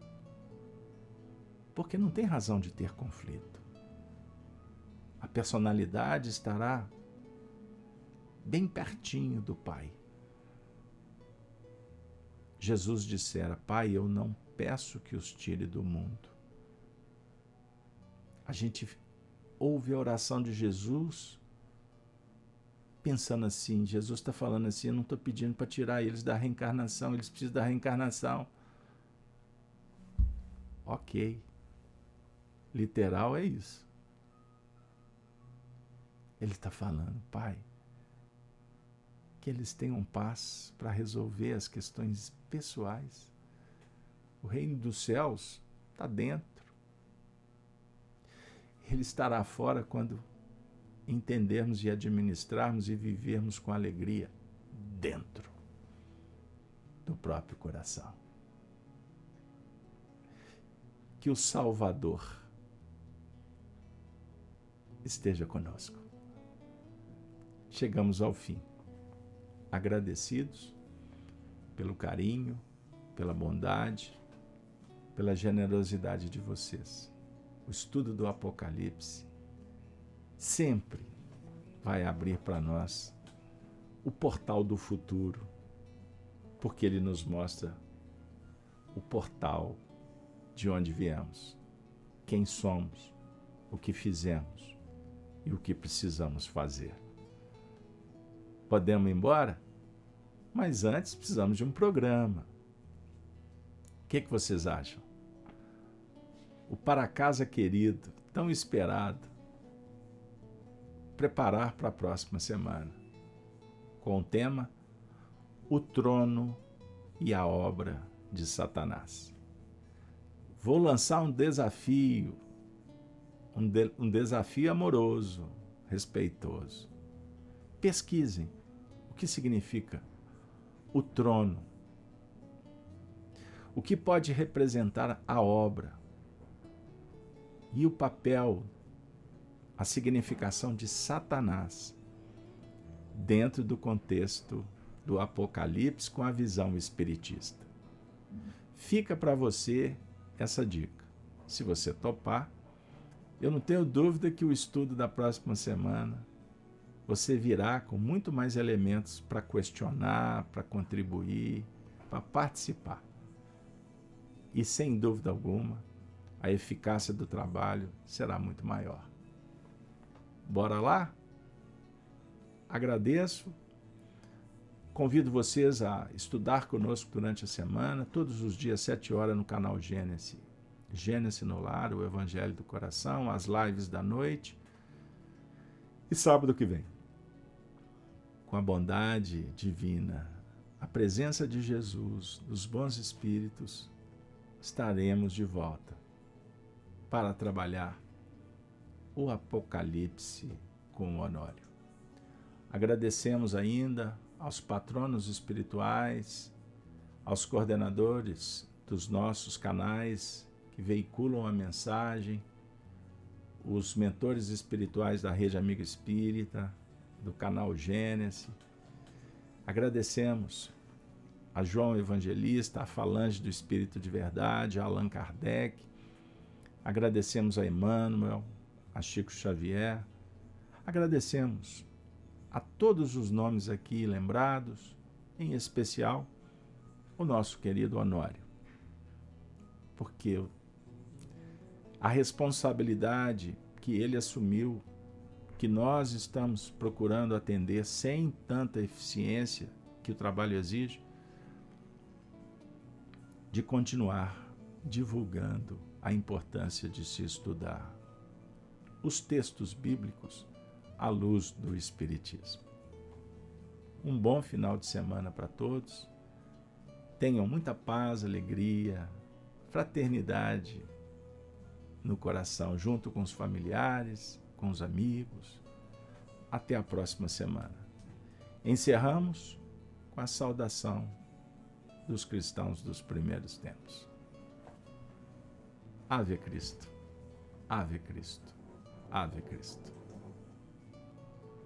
Porque não tem razão de ter conflito. A personalidade estará bem pertinho do Pai. Jesus dissera: Pai, eu não peço que os tire do mundo. A gente ouve a oração de Jesus pensando assim: Jesus está falando assim, eu não estou pedindo para tirar eles da reencarnação, eles precisam da reencarnação. Ok. Literal é isso. Ele está falando, Pai, que eles tenham paz para resolver as questões pessoais. O reino dos céus está dentro. Ele estará fora quando entendermos e administrarmos e vivermos com alegria dentro do próprio coração que o Salvador esteja conosco. Chegamos ao fim, agradecidos pelo carinho, pela bondade, pela generosidade de vocês. O estudo do Apocalipse sempre vai abrir para nós o portal do futuro, porque ele nos mostra o portal de onde viemos, quem somos, o que fizemos e o que precisamos fazer. Podemos ir embora? Mas antes precisamos de um programa. O que, que vocês acham? O Para Casa Querido, tão esperado, preparar para a próxima semana, com o tema O Trono e a Obra de Satanás. Vou lançar um desafio, um, de, um desafio amoroso, respeitoso. Pesquisem o que significa o trono, o que pode representar a obra e o papel, a significação de Satanás dentro do contexto do Apocalipse com a visão espiritista. Fica para você essa dica. Se você topar, eu não tenho dúvida que o estudo da próxima semana você virá com muito mais elementos para questionar, para contribuir, para participar. E sem dúvida alguma, a eficácia do trabalho será muito maior. Bora lá? Agradeço. Convido vocês a estudar conosco durante a semana, todos os dias, sete horas, no canal Gênesis. Gênesis no Lar, o Evangelho do Coração, as lives da noite. E sábado que vem, com a bondade divina, a presença de Jesus, dos bons espíritos, estaremos de volta para trabalhar o Apocalipse com o Honório. Agradecemos ainda aos patronos espirituais, aos coordenadores dos nossos canais que veiculam a mensagem, os mentores espirituais da Rede Amiga Espírita, do canal Gênesis. Agradecemos a João Evangelista, a Falange do Espírito de Verdade, a Allan Kardec. Agradecemos a Emmanuel, a Chico Xavier. Agradecemos a todos os nomes aqui lembrados, em especial o nosso querido Honório. Porque a responsabilidade que ele assumiu, que nós estamos procurando atender sem tanta eficiência que o trabalho exige, de continuar divulgando a importância de se estudar os textos bíblicos à luz do Espiritismo. Um bom final de semana para todos. Tenham muita paz, alegria, fraternidade no coração, junto com os familiares, com os amigos. Até a próxima semana. Encerramos com a saudação dos cristãos dos primeiros tempos. Ave Cristo, Ave Cristo, Ave Cristo.